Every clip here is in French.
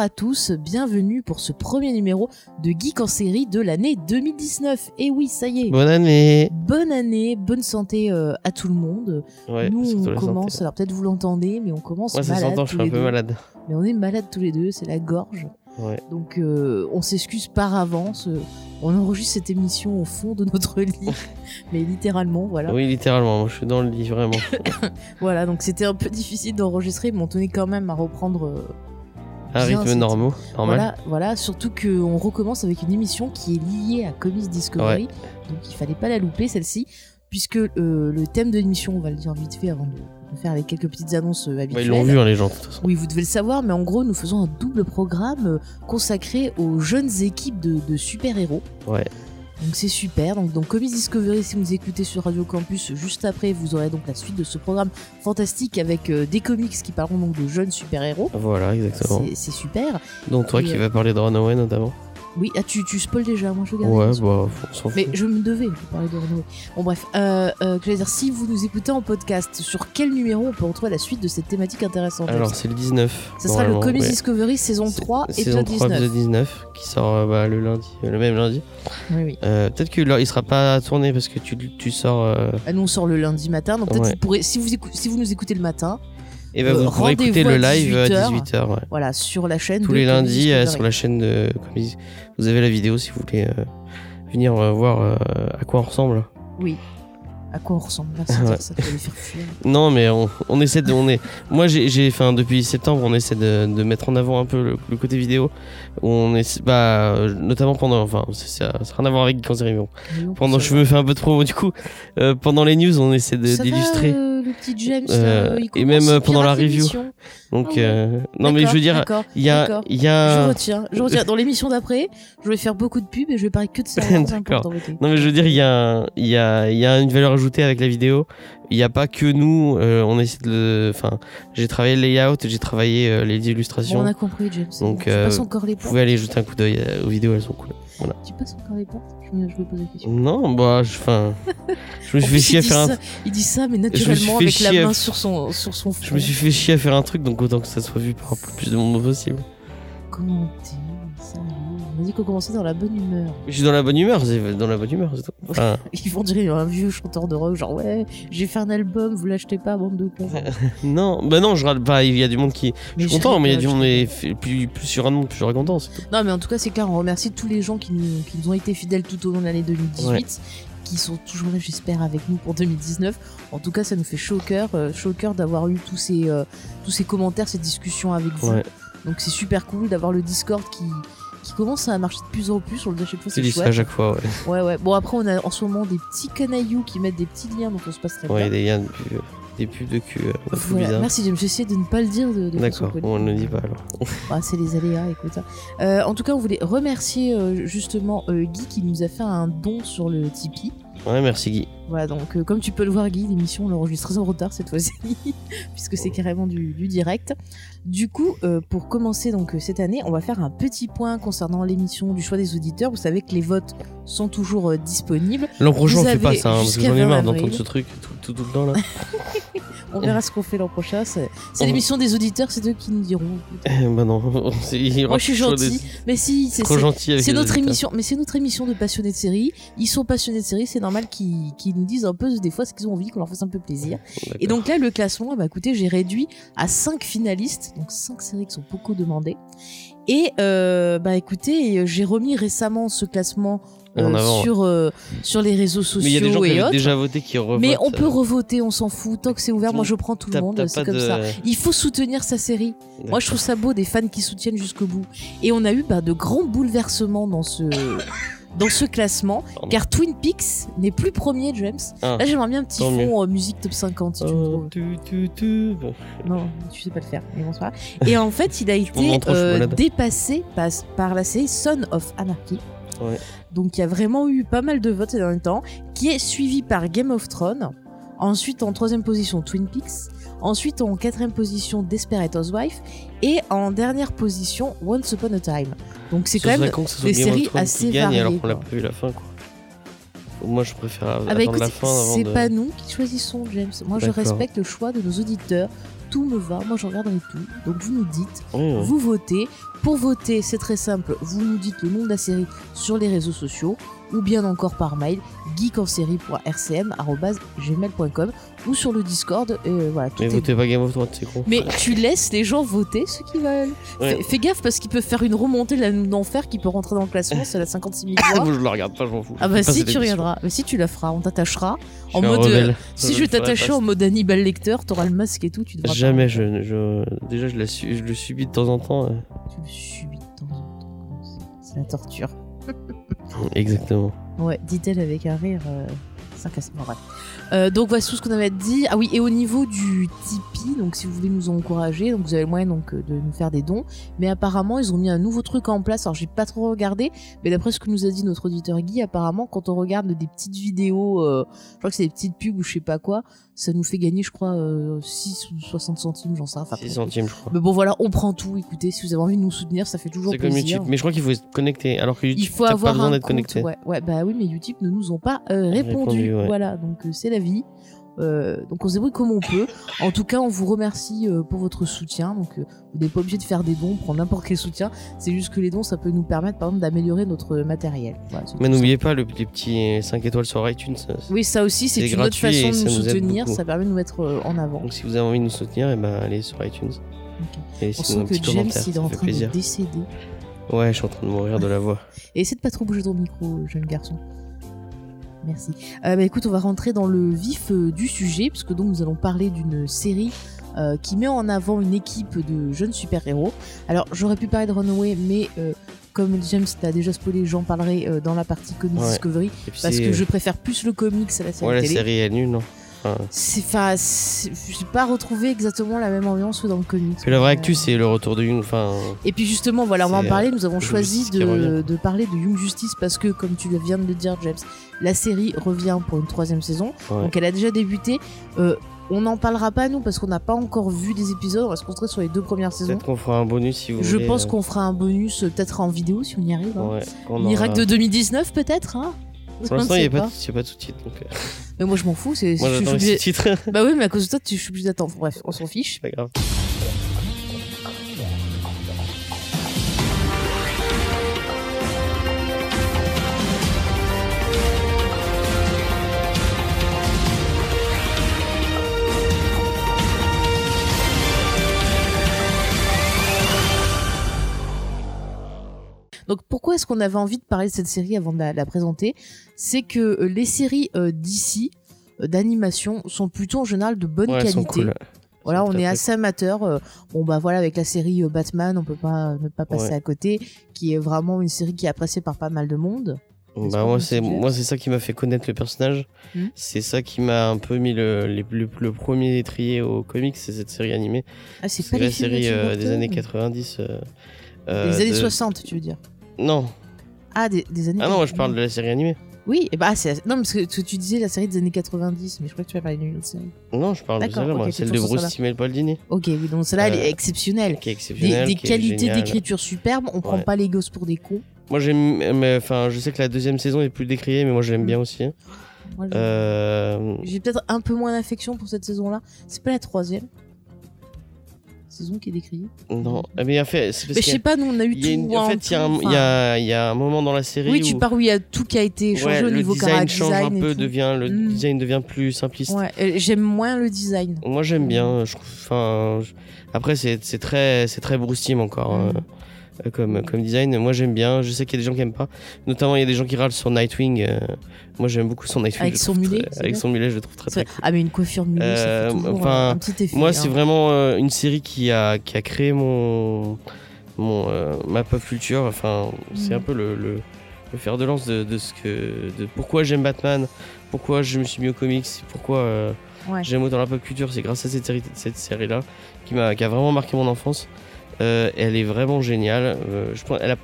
à tous, bienvenue pour ce premier numéro de Geek en série de l'année 2019. Et oui, ça y est. Bonne année. Bonne année, bonne santé euh, à tout le monde. Ouais, Nous, on commence, santé. alors peut-être vous l'entendez, mais on commence Ouais, ça malade s'entend, je suis un peu deux. malade. Mais on est malade tous les deux, c'est la gorge. Ouais. Donc euh, on s'excuse par avance. euh, On enregistre cette émission au fond de notre lit, mais littéralement, voilà. Oui, littéralement, moi je suis dans le lit, vraiment. Voilà, donc c'était un peu difficile d'enregistrer, mais on tenait quand même à reprendre. euh, Un bien rythme normaux, normal. Voilà, voilà, surtout qu'on recommence avec une émission qui est liée à Comics Discovery, donc il fallait pas la louper celle-ci, puisque euh, le thème de l'émission, on va le dire vite fait avant de, faire les quelques petites annonces euh, habituelles. ils l'ont vu, hein, les gens, de toute façon. Oui, vous devez le savoir, mais en gros, nous faisons un double programme euh, consacré aux jeunes équipes de, de super-héros. Ouais. Donc c'est super. Donc, donc Comics Discovery, si vous écoutez sur Radio Campus, juste après, vous aurez donc la suite de ce programme fantastique avec euh, des comics qui parleront donc de jeunes super-héros. Voilà, exactement. C'est super. Donc toi Et, qui euh, vas parler de Runaway notamment. Oui, ah, tu, tu spoil déjà, moi je regarde. Ouais, bah, fout. Mais je me devais de parler de Renault. Bon bref, euh, euh, dire, si vous nous écoutez en podcast, sur quel numéro on peut retrouver la suite de cette thématique intéressante Alors, c'est le 19. Ce sera le Comics ouais. Discovery saison C'est- 3, Saison épisode 3, 19. épisode 19, qui sort euh, bah, le lundi, le même lundi. Oui, oui. Euh, peut-être qu'il il sera pas tourné parce que tu, tu sors. Ah, nous on sort le lundi matin, donc peut-être Ouais. vous pourrez, si vous, si vous nous écoutez le matin, et bah, Euh, vous pourrez écouter le live à 18h. 18h. Ouais. voilà, sur la chaîne. Tous de les lundis euh, sur la chaîne de. Vous avez la vidéo si vous voulez euh, venir euh, voir à quoi on ressemble. Oui. À quoi on ressemble Ouais. ça, les faire fuir. Non, mais on, on essaie de. On est, moi, j'ai, enfin, depuis septembre, on essaie de, de mettre en avant un peu le, le côté vidéo. On bah, notamment pendant. Enfin, c'est- ça n'a rien à voir avec. Mais bon, Pendant, je me fais un peu de promo du coup. Pendant les news, on essaie d'illustrer. Le petit James, Euh, il et même, euh, pendant la review. Donc, Ah ouais. euh, non, mais je veux dire, il y a, y Je a. retiens, je retiens. Dans l'émission d'après, je vais faire beaucoup de pubs et je vais parler que de ça. D'accord. Non mais je veux dire, il y a, il y, a, il y a une valeur ajoutée avec la vidéo. Il n'y a pas que nous, on essaie de... Enfin, j'ai travaillé le layout, j'ai travaillé les Bon, illustrations. on a compris, James. Donc, Vous pouvez aller jeter un coup d'œil aux vidéos, elles sont cool. Voilà. Tu passes encore les portes je me, je me pose la question. Non, bah, je, enfin, je me En suis fait chier à faire un, ça- Il dit ça, mais me naturellement, avec la chier à- main sur son, sur son front. je me suis fait chier à faire un truc, donc autant que ça soit vu par le plus de monde possible. Comment Salut. Dit qu'on commençait dans la bonne humeur. Je suis dans la bonne humeur, c'est dans la bonne humeur, c'est tout. Enfin, Ils vont dire un vieux chanteur de rock, genre ouais, j'ai fait un album, vous l'achetez pas, bande de cons. non, bah non, je râle pas, il y a du monde qui... Mais Je suis content, mais il y a du monde, mais plus, plus sur un monde, plus je suis content, c'est. Non, mais en tout cas, c'est clair, on remercie tous les gens qui nous, qui nous ont été fidèles tout au long de l'année 2018, qui sont toujours là, j'espère, avec nous pour 2019. En tout cas, ça nous fait chaud au cœur, euh, chaud au cœur d'avoir eu tous ces, euh, tous ces commentaires, ces discussions avec vous. Ouais. Donc c'est super cool d'avoir le Discord qui, qui commence à marcher de plus en plus. On le dit à chaque fois, c'est ça à chouette. chaque fois, ouais. Ouais, ouais. Bon, après, on a en ce moment des petits canailloux qui mettent des petits liens, donc on se passe très Ouais, bien. des liens de pub, des pubs de cul, euh, Voilà. Merci, James. J'essaie de ne pas le dire de, de D'accord, on ne le dit pas alors. Ah, c'est les aléas, écoute. Euh, en tout cas, on voulait remercier euh, justement euh, Guy qui nous a fait un don sur le Tipeee. Ouais, merci Guy. Voilà, donc euh, comme tu peux le voir, Guy, l'émission on l'enregistre très en retard cette fois-ci, puisque c'est carrément du, du direct. Du coup, euh, pour commencer donc euh, cette année, on va faire un petit point concernant l'émission du choix des auditeurs. Vous savez que les votes sont toujours euh, disponibles. L'an prochain, on fait pas ça, hein, parce que j'en ai 20 marre d'entendre ce truc tout, tout, tout le temps là. On verra ce qu'on fait l'an prochain. C'est On- l'émission des auditeurs, c'est eux qui nous diront. Eh, bah non, Moi, je suis gentil, des- mais si, c'est notre émission, mais c'est notre émission de passionnés de série. Ils sont passionnés de série, c'est normal qu'ils qu'ils nous disent un peu des fois ce qu'ils ont envie, qu'on leur fasse un peu plaisir. Et donc là, le classement, bah écoutez, j'ai réduit à 5 finalistes, donc 5 séries qui sont beaucoup demandées. Et euh, bah écoutez, j'ai remis récemment ce classement euh, avant, sur, euh, sur les réseaux Mais il y a des gens sociaux qui et autres. déjà voté qui revotent. Mais on peut revoter, on s'en fout. Tant que c'est ouvert, moi je prends tout le monde, t'as c'est pas comme de- ça. Il faut soutenir sa série. Moi, je trouve ça beau, des fans qui soutiennent jusqu'au bout. Et on a eu bah, de grands bouleversements dans ce, dans ce classement, Pardon. car Twin Peaks n'est plus premier, James. Ah. Là, j'aimerais bien un petit fond euh, musique top 50, si tu me Oh, trouves. tu, tu, tu. Bon. Non, tu sais pas le faire, mais bon. Et en fait, il a été euh, dépassé par, par la série Son of Anarchy. Ouais. Donc, il y a vraiment eu pas mal de votes ces derniers temps, qui est suivi par Game of Thrones. Ensuite, en troisième position, Twin Peaks. Ensuite, en quatrième position, Desperate Housewife. Et en dernière position, Once Upon a Time. Donc, c'est Ce quand même des séries assez gagne alors variées, qu'on l'a pas vu la fin quoi. Moi je préfère Ah bah attendre écoute, la fin c'est de. pas nous qui choisissons, James. Moi, je respecte le choix de nos auditeurs. Tout me va, moi je regarderai tout. Donc vous nous dites, oui. vous votez. Pour voter, c'est très simple, vous nous dites le nom de la série sur les réseaux sociaux ou bien encore par mail geekenserie.rcm@gmail.com ou sur le Discord. Et voilà, tout Mais est votez pas Game of Thrones, c'est con. mais tu laisses les gens voter ceux qui veulent. Ouais. Fais, fais gaffe parce qu'ils peuvent faire une remontée de la d'enfer qui peut rentrer dans le classement, c'est la 56 000 voix. je la regarde pas, je m'en fous. Ah bah si tu regarderas, mais si tu la feras, on t'attachera. En mode, rebelle. Si Je t'attachais pas. en mode Hannibal Lecter, t'auras le masque et tout, tu devras Jamais, je, je, déjà je, la su- je le subis de temps en temps. euh. Tu le subis de temps en temps. C'est la torture. Exactement. Ouais, dit-elle avec un rire euh, sarcastique. Bref. Euh, donc voici tout ce qu'on avait dit. Ah oui, et au niveau du Tipeee, donc si vous voulez nous encourager, donc vous avez le moyen donc euh, de nous faire des dons. Mais apparemment, ils ont mis un nouveau truc en place. Alors j'ai pas trop regardé, mais d'après ce que nous a dit notre auditeur Guy, apparemment quand on regarde des petites vidéos, euh, je crois que c'est des petites pubs ou je sais pas quoi, ça nous fait gagner, je crois, euh, 6 ou 60 centimes, j'en sais rien. Enfin, 6 centimes, je crois. Mais bon voilà, on prend tout. Écoutez, si vous avez envie de nous soutenir, ça fait toujours C'est comme plaisir. YouTube. Mais je crois qu'il faut être connecté. Alors que YouTube, Il faut avoir pas besoin d'être connecté. Ouais, ouais, bah oui, mais YouTube ne nous ont pas euh, répondu. Répondu, ouais. Voilà, donc euh, c'est la vie. Euh, donc on se débrouille comme on peut. En tout cas, on vous remercie euh, pour votre soutien. Donc euh, vous n'êtes pas obligé de faire des dons, prendre n'importe quel soutien. C'est juste que les dons, ça peut nous permettre, par exemple, d'améliorer notre matériel. Voilà, Mais n'oubliez pas le- les petits 5 étoiles sur iTunes. ça-. Oui, ça aussi, c'est une autre façon et de nous soutenir. Ça permet de nous mettre en avant. Donc si vous avez envie de nous soutenir, eh ben, allez sur iTunes. Et On sent que James, est en train de plaisir. décéder. Ouais, je suis en train de mourir de la voix. Et essaie de pas trop bouger ton micro, jeune garçon. Merci. Euh, bah, écoute, on va rentrer dans le vif euh, du sujet, puisque donc nous allons parler d'une série euh, qui met en avant une équipe de jeunes super-héros. Alors, j'aurais pu parler de Runaway, mais euh, comme James t'a déjà spoilé, j'en parlerai dans la partie Comics Ouais. Discovery, parce que je préfère plus le comics à la série Ouais, la télé. série est nulle, non? C'est, enfin, j'ai pas retrouvé exactement la même ambiance que dans le comics. que la vraie Euh, actu, c'est le retour de Young. Enfin, Et puis justement, voilà, on va en parler. Nous avons Young choisi de, parler de Young Justice parce que, comme tu viens de le dire, James, la série revient pour une troisième saison. Ouais. Donc elle a déjà débuté. Euh, on n'en parlera pas nous parce qu'on n'a pas encore vu des épisodes. On va se concentrer sur les deux premières saisons. peut-être qu'on fera un bonus si vous Je voulez. pense euh, qu'on fera un bonus euh, peut-être en vidéo si on y arrive. hein. Ouais, Miracle aura- de 2019 peut-être. Hein Pour l'instant, il n'y a, pas de- il y a pas de sous-titres. Donc, euh, Mais moi je m'en fous. C'est, moi, j'attends les sous-titres. Bah oui, mais à cause de toi, tu- je suis obligée d'attendre. Bref, on s'en fiche. C'est pas grave. Donc pourquoi est-ce qu'on avait envie de parler de cette série avant de la, la présenter? C'est que euh, les séries euh, d'ici euh, d'animation sont plutôt en général de bonne Ouais, qualité. sont cool. Voilà, on est assez amateur. bon bah voilà, avec la série Batman, on peut pas ne pas passer Ouais. à côté, qui est vraiment une série qui est appréciée par pas mal de monde. Bah moi c'est moi c'est ça qui m'a fait connaître le personnage. Hmm. C'est ça qui m'a un peu mis le, les- le, le premier étrier au comics, c'est cette série animée. Ah, c'est pas les la série euh, des années 90. euh, euh, Des années de- 60, tu veux dire Non. Ah, des, des années. Ah non, moi je parle de la série animée. Oui, et bah c'est non parce que tu tu disais la série des années 90, mais je crois que tu vas parler d'une autre série. Non, je parle de D'accord, celle-là, moi, ok, celle c'est de sur Bruce celle-là. Timmel Baldini, Ok, oui, donc celle-là elle Euh, est exceptionnelle. qui est Des, exceptionnelle. des qui est qualités géniale. d'écriture superbes. On prend Ouais. pas les gosses pour des cons. Moi j'aime, mais enfin, je sais que la deuxième saison est plus décriée, mais moi je l'aime Mm. bien aussi. Moi, je- Euh, J'ai peut-être un peu moins d'affection pour cette saison-là. C'est pas la troisième saison qui est décriée. non, mais en fait, c'est parce Mais je sais pas, nous on a eu y a une- tout. en en fait, il y, a un- tout, il y y a un moment dans la série Oui, tu pars où il y a tout qui a été changé ouais, au niveau design cara change un design et peu, devient le Mm. design devient plus simpliste. Ouais, j'aime moins le design. Moi j'aime bien, je trouve. Enfin, je- après c'est c'est très c'est très Bruce Timm encore Mm. euh, comme comme design. Moi j'aime bien. Je sais qu'il y a des gens qui aiment pas. Notamment il y a des gens qui râlent sur Nightwing. euh, moi j'aime beaucoup son Nightwing. Avec son mulet, très- avec son mulet, je le trouve très très cool. Ah mais une coiffure mulée, ça Euh, fait toujours enfin, un, un petit effet. Moi hein. c'est vraiment euh, une série qui a qui a créé mon mon euh, ma pop culture. Enfin c'est Mm. un peu le, le le fer de lance de, de ce que de pourquoi j'aime Batman, pourquoi je me suis mis au comics, pourquoi Ouais. j'aime autant la pop culture, c'est grâce à cette série, cette série là qui qui a vraiment marqué mon enfance. Euh, elle est vraiment géniale. Euh, je pense, elle a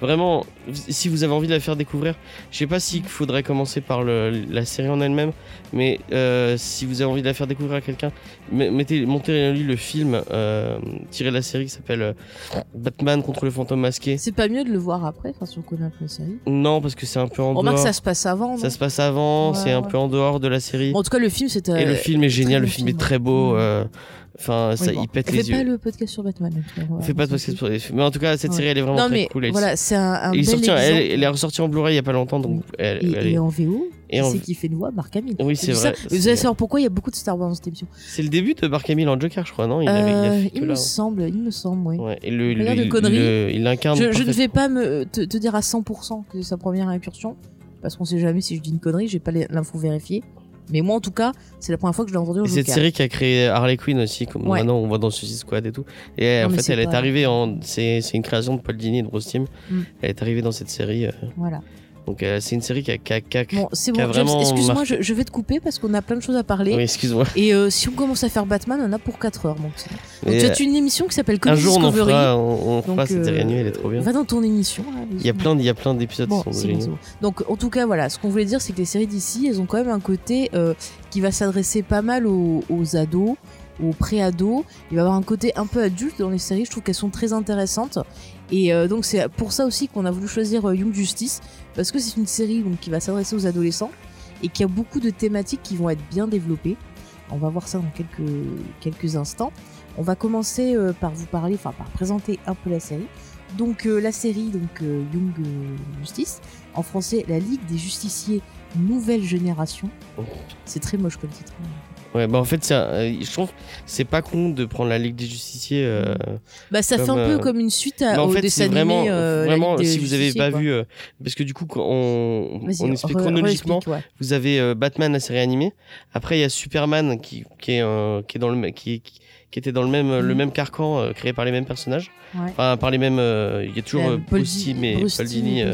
vraiment. Si vous avez envie de la faire découvrir, je sais pas s'il faudrait commencer par le, la série en elle-même, mais euh, si vous avez envie de la faire découvrir à quelqu'un, me- mettez, montez lui le film euh, tiré de la série qui s'appelle euh, Batman contre le fantôme masqué. C'est pas mieux de le voir après, enfin si on connaît un peu la série. Non, parce que c'est un peu en On remarque dehors. que ça se passe avant. Ça se passe avant, Ouais, c'est un peu en dehors de la série. Bon, en tout cas, le film c'était. Et le film est génial, le film est film. très beau. Enfin, ça, Oui, bon. il pète On les fait yeux. pas le podcast sur Batman. va- fait pas de podcast sur Mais en tout cas, cette Ouais. série, elle est vraiment Non, très mais cool. Elle, voilà, c'est un, bel sorti, elle, elle est ressortie en Blu-ray il y a pas longtemps, donc elle, et, elle et est- en VO, et qui en- c'est qui fait une voix Mark Hamill. Oui, c'est vrai. ça, Vous allez savoir pourquoi il y a beaucoup de Star Wars dans cette émission. C'est le début de Mark Hamill en Joker, je crois, non? Il, avait, il a Euh, fait il me là. semble, il me semble, oui. Ouais, et le, de conneries. le- il incarne. Je, je ne vais pas me, te, te dire à 100% que c'est sa première incursion, parce qu'on sait jamais si je dis une connerie, j'ai pas l'info vérifiée. Mais moi, en tout cas, c'est la première fois que je l'ai entendu au série qui a créé Harley Quinn aussi, comme Ouais. maintenant on voit dans Suicide Squad et tout. Et Non, en fait, c'est elle est arrivée en. C'est c'est une création de Paul Dini et de Rose Timm. Mm. Elle est arrivée dans cette série. euh, Voilà. Donc euh, c'est une série qui a. qui a- qui a- Bon, c'est qui a bon, vraiment excuse-moi, je, je vais te couper parce qu'on a plein de choses à parler. Oui, excuse-moi. Et euh, si on commence à faire Batman, on en a pour 4 heures. Donc, c'est- donc tu euh, as une émission qui s'appelle Un Comic jour on Discovery. fera, on, on fera Donc, cette série euh, elle est trop bien. Va dans ton émission. là, Il y a plein, de- il y a plein d'épisodes Bon, qui sont géniaux. bon. Donc, en tout cas, voilà, ce qu'on voulait dire, c'est que les séries d'ici, elles ont quand même un côté euh, qui va s'adresser pas mal aux, aux ados, aux pré-ados. Il va y avoir un côté un peu adulte dans les séries. Je trouve qu'elles sont très intéressantes. Et euh, donc, c'est pour ça aussi qu'on a voulu choisir euh, Young Justice, parce que c'est une série donc, qui va s'adresser aux adolescents et qui a beaucoup de thématiques qui vont être bien développées. On va voir ça dans quelques, quelques instants. On va commencer euh, par vous parler, enfin par présenter un peu la série. Donc la série, donc Young Justice, en français la Ligue des Justiciers Nouvelle Génération. Oh. C'est très moche comme titre. hein. Ouais, bah en fait, un- euh, je trouve c'est pas con de prendre la Ligue des Justiciers. euh, Bah ça fait Comme, un peu euh, comme une suite à, Mais en au fait, dessin animé. vraiment, euh, vraiment si vous avez pas quoi. vu, euh, parce que du coup, on, on explique chronologiquement. ouais. Vous avez euh, Batman, la série animée. Après, il y a Superman qui, qui est, qui est dans le, qui, qui, qui était dans le même, le Mhm. même carcan créé par les mêmes personnages. Ouais. Enfin, par les mêmes. euh, Il y a toujours Paul Paul Timm Dini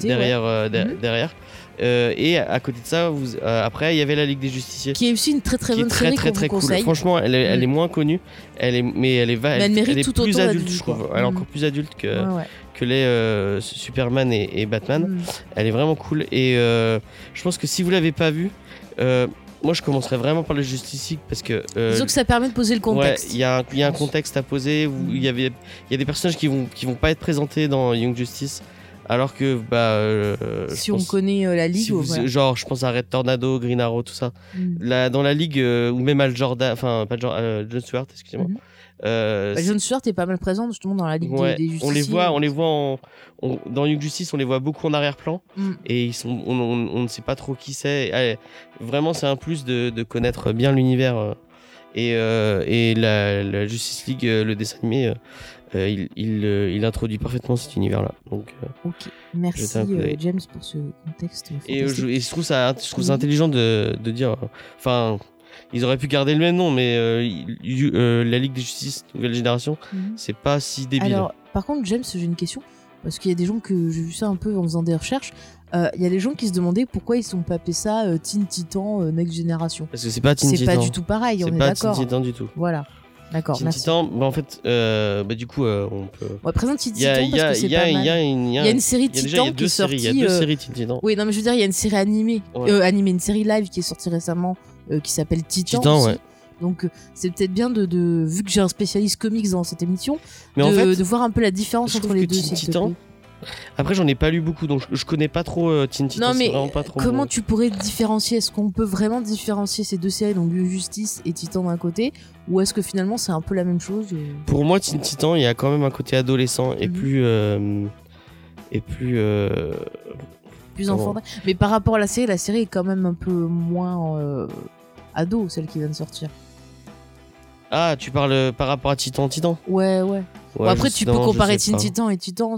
derrière. euh, de- Mhm. derrière. Euh, et à côté de ça, vous, euh, après, il y avait la Ligue des Justiciers. Qui est aussi une très très bonne très série très très cool. Franchement, elle est, elle Mm. est moins connue, elle est, mais elle est, va- elle mérite est tout plus adulte, je trouve. Elle est Mm. encore plus adulte que, Ouais, ouais. que les euh, Superman et, et Batman. Mm. Elle est vraiment cool et je pense que si vous l'avez pas vue, moi je commencerai vraiment par le Justice parce que euh, Disons que ça permet de poser le contexte. il y a un, y a contexte à poser. Mm. Il y avait, y a des personnages qui vont qui vont pas être présentés dans Young Justice, alors que bah euh, si on connaît euh, la Ligue, si vous- voilà. genre je pense à Red Tornado, Green Arrow, tout ça. Mm. Là, dans la ligue euh, ou même Al Jordan, enfin pas Jordan, John Stewart, excusez-moi. Mhm. Euh, Bah, John Stewart est pas mal présent justement dans la Ligue des- Ouais, des, on les voit, on les voit en, on- dans Young Justice, on les voit beaucoup en arrière-plan Mm. et ils sont, on, on- on ne sait pas trop qui c'est. Allez, Vraiment, c'est un plus de, de connaître bien l'univers et, et la, la Justice League, le dessin animé, euh, euh, il, il, euh, il introduit parfaitement cet univers-là. Donc, euh, Ok, merci. James pour ce contexte. et, je, et je trouve ça, je trouve ça intelligent de, de dire, enfin. Ils auraient pu garder le même nom, mais la Ligue des Justices Nouvelle Génération, Mhm. c'est pas si débile. Alors, par contre, James, j'ai une question. Parce qu'il y a des gens que j'ai vu ça un peu en faisant des recherches. Il y a des gens qui se demandaient pourquoi ils sont pas appelés ça Teen Titan Next Generation. Parce que c'est pas Teen C'est Titan. pas du tout pareil, on C'est est pas Teen d'accord. Titan du tout. Voilà, d'accord, Teen merci. Titan, bah en fait, euh, bah du coup, euh, on peut. On présente Teen Il y a, Titan il y parce a, que c'est pas il mal. y a une, il y a y a une série y a il y Titan a qui deux est séries. Il y a deux euh, séries Teen Titan. Oui, non, mais je veux dire, il y a une série animée, Ouais. euh, animée, une série live qui est sortie récemment euh, qui s'appelle Titan. Titan, aussi. ouais. Donc, euh, c'est peut-être bien de, de, vu que j'ai un spécialiste comics dans cette émission, Mais de, en fait, de voir un peu la différence entre les que deux. Teen Titan. Après, j'en ai pas lu beaucoup, donc je, je connais pas trop euh, Teen. Non, mais pas trop comment mon- tu pourrais différencier? Est-ce qu'on peut vraiment différencier ces deux séries, donc Justice et Titan d'un côté, ou est-ce que finalement c'est un peu la même chose Pour moi, Teen Titan, il y a quand même un côté adolescent et Mhm. plus. euh, et plus. euh, plus enfantin Mais par rapport à la série, la série est quand même un peu moins euh, ado, celle qui vient de sortir. Ah, tu parles euh, par rapport à Titan Titan Ouais, ouais. Ouais, après, tu peux comparer Teen. Titan et Titan.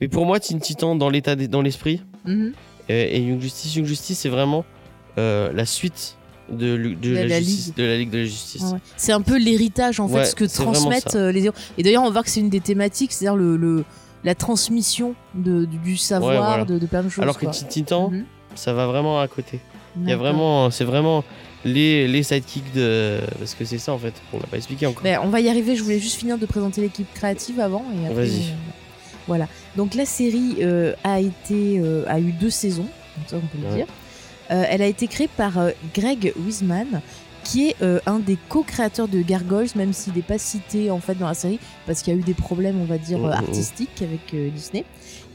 Mais pour moi, Teen Titan, dans l'état, des- dans l'esprit, Mhm. euh, et Young Justice, Young Justice, c'est vraiment euh, la suite de, de, La- la, la justice, Ligue. de la Ligue de la Justice. Ouais. C'est un peu l'héritage en fait, Ouais, ce que transmettent euh, les héros. Et d'ailleurs, on va voir que c'est une des thématiques, c'est-à-dire le, le- la transmission de, du, du savoir, voilà. de, plein de choses. Alors que. Teen Titan, Mhm. ça va vraiment à côté. Il y a vraiment, c'est vraiment les, les sidekicks de. Parce que c'est ça en fait, on l'a pas expliqué encore. Ben, on va y arriver, je voulais juste finir de présenter l'équipe créative avant. et après, Vas-y. euh, voilà. Donc la série euh, a, été, euh, a eu deux saisons, comme ça on peut le dire. Elle a été créée par Greg Wiseman, qui est euh, un des co-créateurs de Gargoyles, même s'il n'est pas cité en fait dans la série, parce qu'il y a eu des problèmes, on va dire, Mhm, euh, mhm. artistiques avec euh, Disney.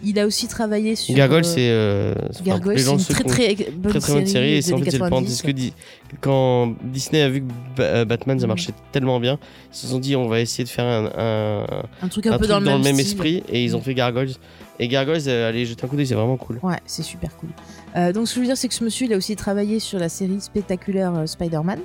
Il a aussi travaillé sur. Gargoyle, euh, c'est. euh, Gargoyle, c'est une très très bonne très très bonne série et c'est en fait c'est le 90. parenthèse que quand Disney a vu que euh, Batman ça Mhm. marchait tellement bien ils se sont dit on va essayer de faire un, un, truc un, peu dans le même, esprit et ils ont fait Gargoyles et Gargoyles euh, allez jeter un coup d'œil c'est vraiment cool Ouais, c'est super cool. Donc, ce que je veux dire, c'est que ce monsieur, il a aussi travaillé sur la série spectaculaire Spider-Man.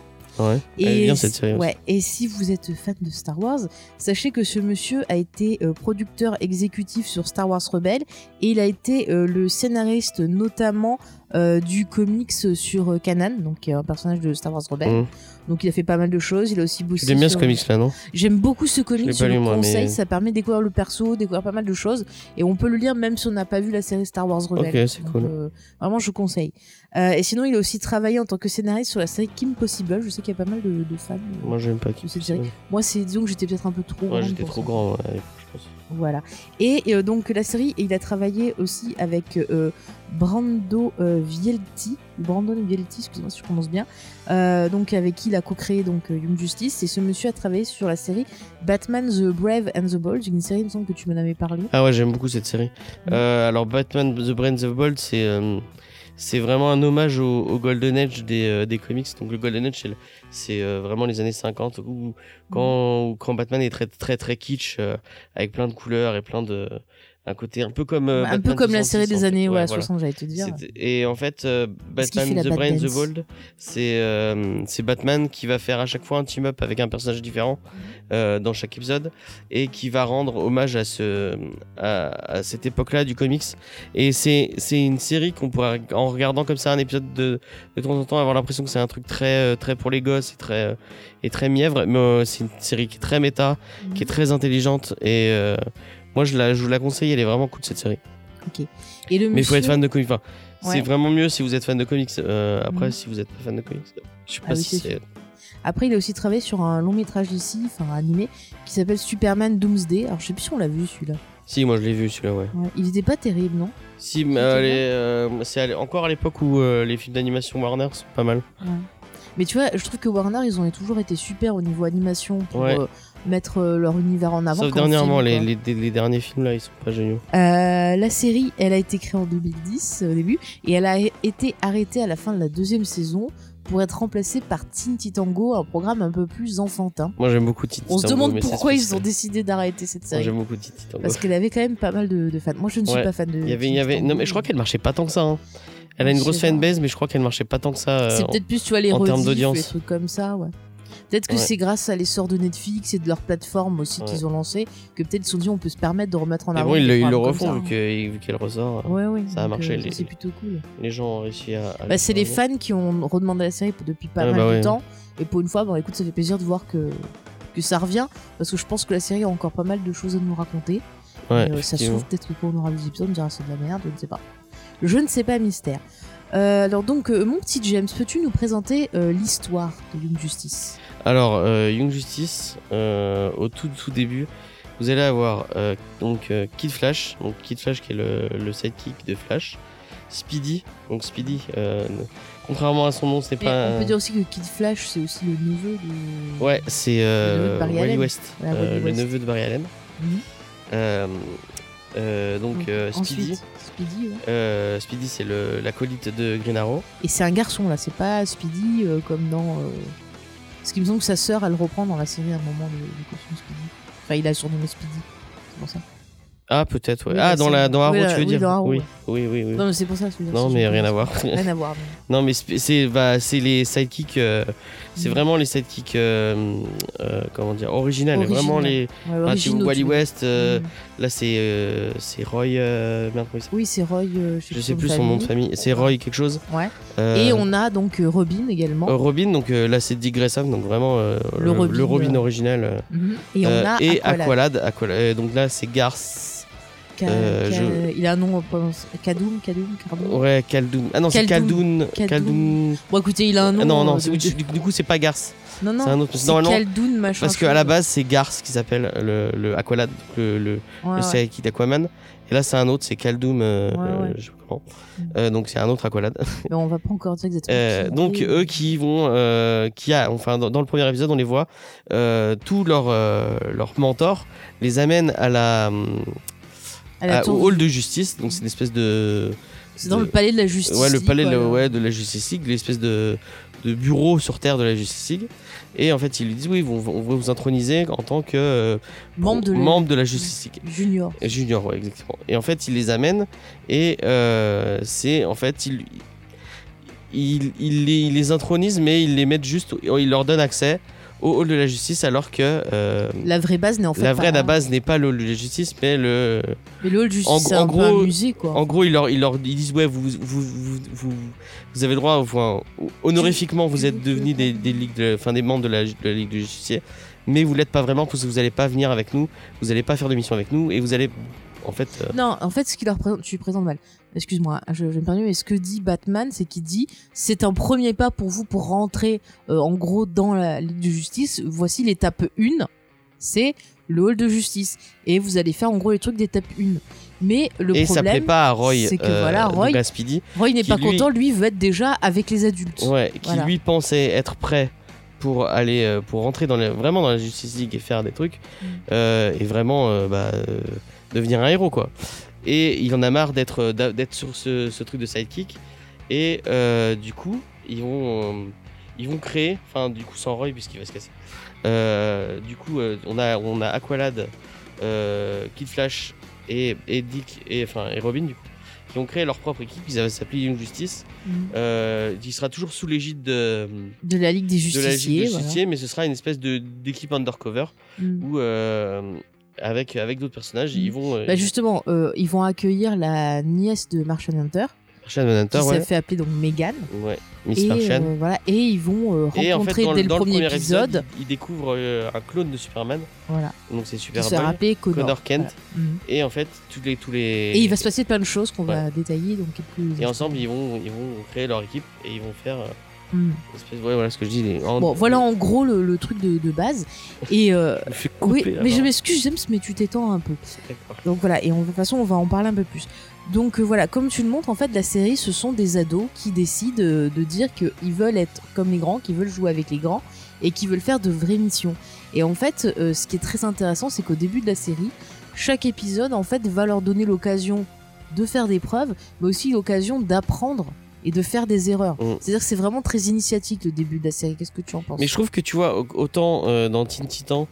Ouais elle est bien cette si- série aussi. ouais, et si vous êtes fan de Star Wars, sachez que ce monsieur a été euh, producteur exécutif sur Star Wars Rebelle et il a été euh, le scénariste notamment euh, du comics sur euh, Kanan, donc qui est un personnage de Star Wars Rebelle. Mhm. Donc il a fait pas mal de choses. Il a aussi bossé. l'aimes bien ce comics là non? J'aime beaucoup ce comics. Je le moi, conseille. mais- Ça permet de découvrir le perso, découvrir pas mal de choses. Et on peut le lire même si on n'a pas vu la série Star Wars Rebelle. Ok, c'est Donc, cool. euh, vraiment, je conseille. Euh, et sinon, il a aussi travaillé en tant que scénariste sur la série Kim Possible. Je sais qu'il y a pas mal de, de fans. euh, moi j'aime pas cette série. Moi, c'est disons que j'étais peut-être un peu trop. ouais j'étais trop ça. grand ouais, je pense Voilà. Et euh, donc la série, il a travaillé aussi avec euh, Brando euh, Vielti, Brandon Vielti, excusez-moi si je prononce bien, euh, donc avec qui il a co-créé donc Young Justice. Et ce monsieur a travaillé sur la série Batman the Brave and the Bold, une série, il me semble que tu m'en avais parlé. ah ouais j'aime beaucoup cette série alors Batman The Brains of Bold c'est c'est vraiment un hommage au, Golden Age des, euh, des comics. Donc le Golden Age c'est euh, vraiment les années 50 où quand, où- quand Batman est très très très kitsch euh, avec plein de couleurs et plein de un côté un peu comme euh, un peu comme la 66, série des années Ouais, ouais, voilà. 60, j'allais te dire. Et en fait, euh, Batman The Brain the. Bold, c'est euh, c'est Batman qui va faire à chaque fois un team-up avec un personnage différent Mhm. dans chaque épisode et qui va rendre hommage à, ce, à, à cette époque-là du comics. Et c'est c'est une série qu'on pourrait, en regardant comme ça un épisode de, de temps en temps, avoir l'impression que c'est un truc très, très pour les gosses et très, et très mièvre. Mais c'est une série qui est très méta, qui est très intelligente et. Moi, je, la, je vous la conseille, elle est vraiment cool cette série. Et le Mais il faut être fan de comics. Enfin, Ouais. C'est vraiment mieux si vous êtes fan de comics. Euh, après, Mhm. si vous êtes pas fan de comics, je sais pas Ah oui, si c'est c'est. Après, il a aussi travaillé sur un long métrage d'ici, enfin animé, qui s'appelle Superman Doomsday. Alors, je sais plus si on l'a vu celui-là. Si, moi je l'ai vu celui-là, ouais. Ouais. Il était pas terrible, non? Si, mais euh, euh, c'est encore à l'époque où euh, les films d'animation Warner sont pas mal. Mais tu vois, je trouve que Warner, ils ont toujours été super au niveau animation pour Ouais. Mettre euh, leur univers en avant. Sauf dernièrement, film, les, derniers films là, ils sont pas géniaux. Euh, la série, elle a été créée en 2010 euh, au début et elle a été arrêtée à la fin de la deuxième saison pour être remplacée par Teen Titango, un programme un peu plus enfantin. Moi j'aime beaucoup Titi On se demande pourquoi ils ont décidé d'arrêter cette Moi série. j'aime beaucoup Titi Tango. Parce qu'elle avait quand même pas mal de, de fans. Moi, je ne suis Ouais. pas fan de. Il y avait, il Teen y avait... Titango. Non, mais je crois qu'elle marchait pas tant que ça. hein. Elle a une grosse fanbase, mais je crois qu'elle marchait pas tant que ça. euh, C'est en- peut-être plus, tu vois, les en termes d'audience. les trucs comme ça, ouais. Peut-être que Ouais. c'est grâce à l'essor de Netflix et de leur plateforme aussi Ouais. qu'ils ont lancé que peut-être ils se sont dit on peut se permettre de remettre en avant. bon, ils, des le- ils refont vu que- vu qu'elle ressort. Ouais, ouais. Ça a marché, euh, C'est plutôt cool. Les gens ont réussi à. à Bah, c'est les le faire. fans qui ont redemandé la série depuis pas Ouais, mal bah de temps. Et pour une fois, bon, écoute, ça fait plaisir de voir que, que ça revient. Parce que je pense que la série a encore pas mal de choses à nous raconter. Ouais, Et, euh, ça se trouve, peut-être que quand on aura les épisodes, on dira c'est de la merde, je ne sais pas. Je ne sais pas, mystère. Euh, alors donc, euh, mon petit James, peux-tu nous présenter euh, l'histoire de Young Justice? Alors, euh, Young Justice, euh, au tout tout début, vous allez avoir euh, donc Kid Flash, donc Kid Flash qui est le, le sidekick de Flash, Speedy, donc Speedy, contrairement à son nom, ce n'est Mais pas. On un- peut dire aussi que Kid Flash, c'est aussi le neveu de. Ouais, c'est Wally. West, Voilà, Wally le West. neveu de Barry Allen. Mhm. Donc Speedy, Ensuite, Speedy, ouais. Speedy c'est l'acolyte de Green Arrow. Et c'est un garçon là, c'est pas Speedy comme dans. Parce qu'il me semble que sa sœur, elle reprend dans la série à un moment le, le costume Speedy. Enfin, il a surnommé Speedy. C'est pour ça. Ah peut-être ouais. Oui, ah dans la dans Arrow oui, tu veux oui, dire Arrow, oui, oui oui oui Non, mais c'est pour ça. Non mais rien à voir. Rien à voir. mais- Non, mais c'est bah, les sidekicks. euh, c'est Mhm. vraiment les sidekicks. euh, euh, comment dire Originales. Original. Vraiment les. Ouais, tu Wally. West. euh, Mm. Là, c'est euh, c'est Roy. euh, merde, Oui, c'est Roy. Je sais plus son nom de famille. C'est Roy quelque chose. Ouais. Et on a donc Robin également. Robin, donc là c'est Dick Grayson, donc vraiment Le Robin, euh, original. Mhm. Et on a et Aqualad. Aqualad. Aqualad, donc là c'est Garth. Ka- Euh, Ka- je- Il a un nom, on prononce- Kadoum, Kadoum, Kadoum. Ouais, Kaldoun. Ah non, c'est Kaldoun. Kaldoun. Kaldoun. Kaldoun. Bon, écoutez, il a un nom. Non, non, euh, de- du, du coup, c'est pas Garce. Non, non. c'est un autre- C'est Kaldoun, machin. Parce qu'à la base, c'est Garce qui s'appelle le, le Aqualad, le, le, Ouais, le ouais. Saiki d'Aquaman. Et là, c'est un autre, c'est Kaldoum. euh, Ouais, euh, je sais pas comment. Euh, donc, c'est un autre Aqualad. Mais on va pas encore dire exactement. Euh, donc eux qui vont, euh, qui a, enfin dans, dans le premier épisode on les voit, euh, tous leurs euh, leurs mentors les amènent à la, À tour au hall de justice, donc c'est une espèce de, C'est dans de- le palais de la justice. ouais le palais de, la- ouais, de la Justice League, l'espèce de de bureau sur terre de la Justice League. Et en fait ils lui disent oui, on va vous introniser en tant que euh, Membre de la membre de la Justice League. Junior. Junior, ouais, exactement. Et en fait, il les amène et euh, c'est en fait, il, il, il les, il les intronise, mais il les met juste, il leur donne accès au hall de la justice, alors que euh, La vraie base n'est en fait la vraie pas- la base n'est pas le hall de la justice, mais le. Mais le hall de justice, En- c'est en un peu gros- un musée, quoi. En gros, ils leur, ils leur ils disent ouais, vous, vous, vous, vous, vous avez le droit, enfin, honorifiquement, vous êtes devenus des, des ligues, de- enfin des membres de la, de la ligue de justiciers, mais vous l'êtes pas vraiment parce que vous n'allez pas venir avec nous, vous n'allez pas faire de mission avec nous et vous allez, en fait. euh, Non, en fait, ce qu'il leur présente, tu présentes mal. Excuse-moi, je, je me permets, mais ce que dit Batman, c'est qu'il dit c'est un premier pas pour vous pour rentrer euh, en gros dans la Ligue de Justice. Voici l'étape 1, c'est le hall de justice. Et vous allez faire en gros les trucs d'étape 1. Mais le et ça plaît problème, pas à Roy, c'est que euh, voilà, Roy- Speedy, Roy n'est pas lui- content, lui veut être déjà avec les adultes. ouais, qui Voilà. lui pensait être prêt pour aller, euh, pour rentrer dans les- vraiment dans la Justice League et faire des trucs, Mm. euh, et vraiment bah, devenir un héros quoi. Et il en a marre d'être euh, sur ce, ce truc de sidekick, et euh, du coup ils vont, euh, ils vont créer, enfin du coup sans Roy puisqu'il va se casser. Euh, du coup on a on a Aqualad, Kid Flash et, et Dick et enfin et Robin du coup qui ont créé leur propre équipe. Ils avaient s'appelé Young Justice. Mm. Euh, qui sera toujours sous l'égide de, De la Ligue des de la Ligue Justiciers. voilà. Mais ce sera une espèce de d'équipe undercover Mm. où euh, avec avec d'autres personnages, ils vont. Euh, Bah justement, euh, ils vont accueillir la nièce de Martian Hunter, Martian Manhunter, qui ouais, s'est fait appeler donc Megan. ouais, Miss Et, Martian. euh, voilà, et ils vont euh, Et en rencontrer fait, dans, dès le, dans premier, épisode, ils découvrent euh, un clone de Superman. voilà, Donc c'est qui se fait rappeler Connor. Connor Kent. Voilà. Mhm. Et en fait, tous les tous les. Et il va se passer plein de choses qu'on va détailler donc Et ensemble, ils vont ils vont créer leur équipe et ils vont faire euh, Ouais, voilà ce que je dis. Les... Bon, voilà en gros le, le truc de, de base. Et euh, Je me fais oui, couper, mais je m'excuse, James, mais tu t'étends un peu. Donc voilà, et on, de toute façon, on va en parler un peu plus. Donc euh, voilà, comme tu le montres, en fait, la série, ce sont des ados qui décident euh, de dire qu'ils veulent être comme les grands, qu'ils veulent jouer avec les grands et qui veulent faire de vraies missions. Et en fait, euh, ce qui est très intéressant, c'est qu'au début de la série, chaque épisode, en fait, va leur donner l'occasion de faire des preuves, mais aussi l'occasion d'apprendre et de faire des erreurs. Mm. C'est-à-dire que c'est vraiment très initiatique le début de la série. Qu'est-ce que tu en penses? Mais je trouve que tu vois, au- autant euh, dans Teen Titan,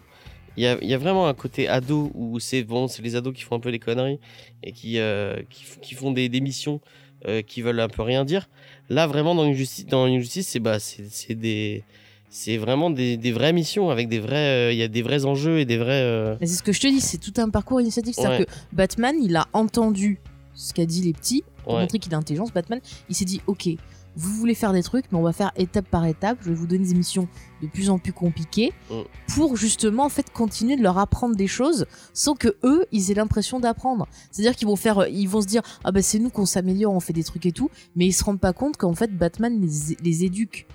il y a, il y a vraiment un côté ado où c'est bon, c'est les ados qui font un peu des conneries et qui, euh, qui, font des, des missions euh, qui veulent un peu rien dire. Là, vraiment, dans une justice, dans une justice c'est bah, c'est c'est des. C'est vraiment des, des vraies missions avec des vrais. euh, Il y a des vrais enjeux et des vrais. euh, Mais c'est ce que je te dis, c'est tout un parcours initiatique. C'est-à-dire Ouais. que Batman, il a entendu ce qu'a dit les petits pour Ouais. montrer qu'il a intelligence. Batman, il s'est dit Ok, vous voulez faire des trucs, mais on va faire étape par étape. Je vais vous donner des missions de plus en plus compliquées Mm. pour justement en fait continuer de leur apprendre des choses sans que eux ils aient l'impression d'apprendre. C'est-à-dire qu'ils vont faire, ils vont se dire ah bah c'est nous qu'on s'améliore, on fait des trucs et tout, mais ils se rendent pas compte qu'en fait Batman les, les éduque.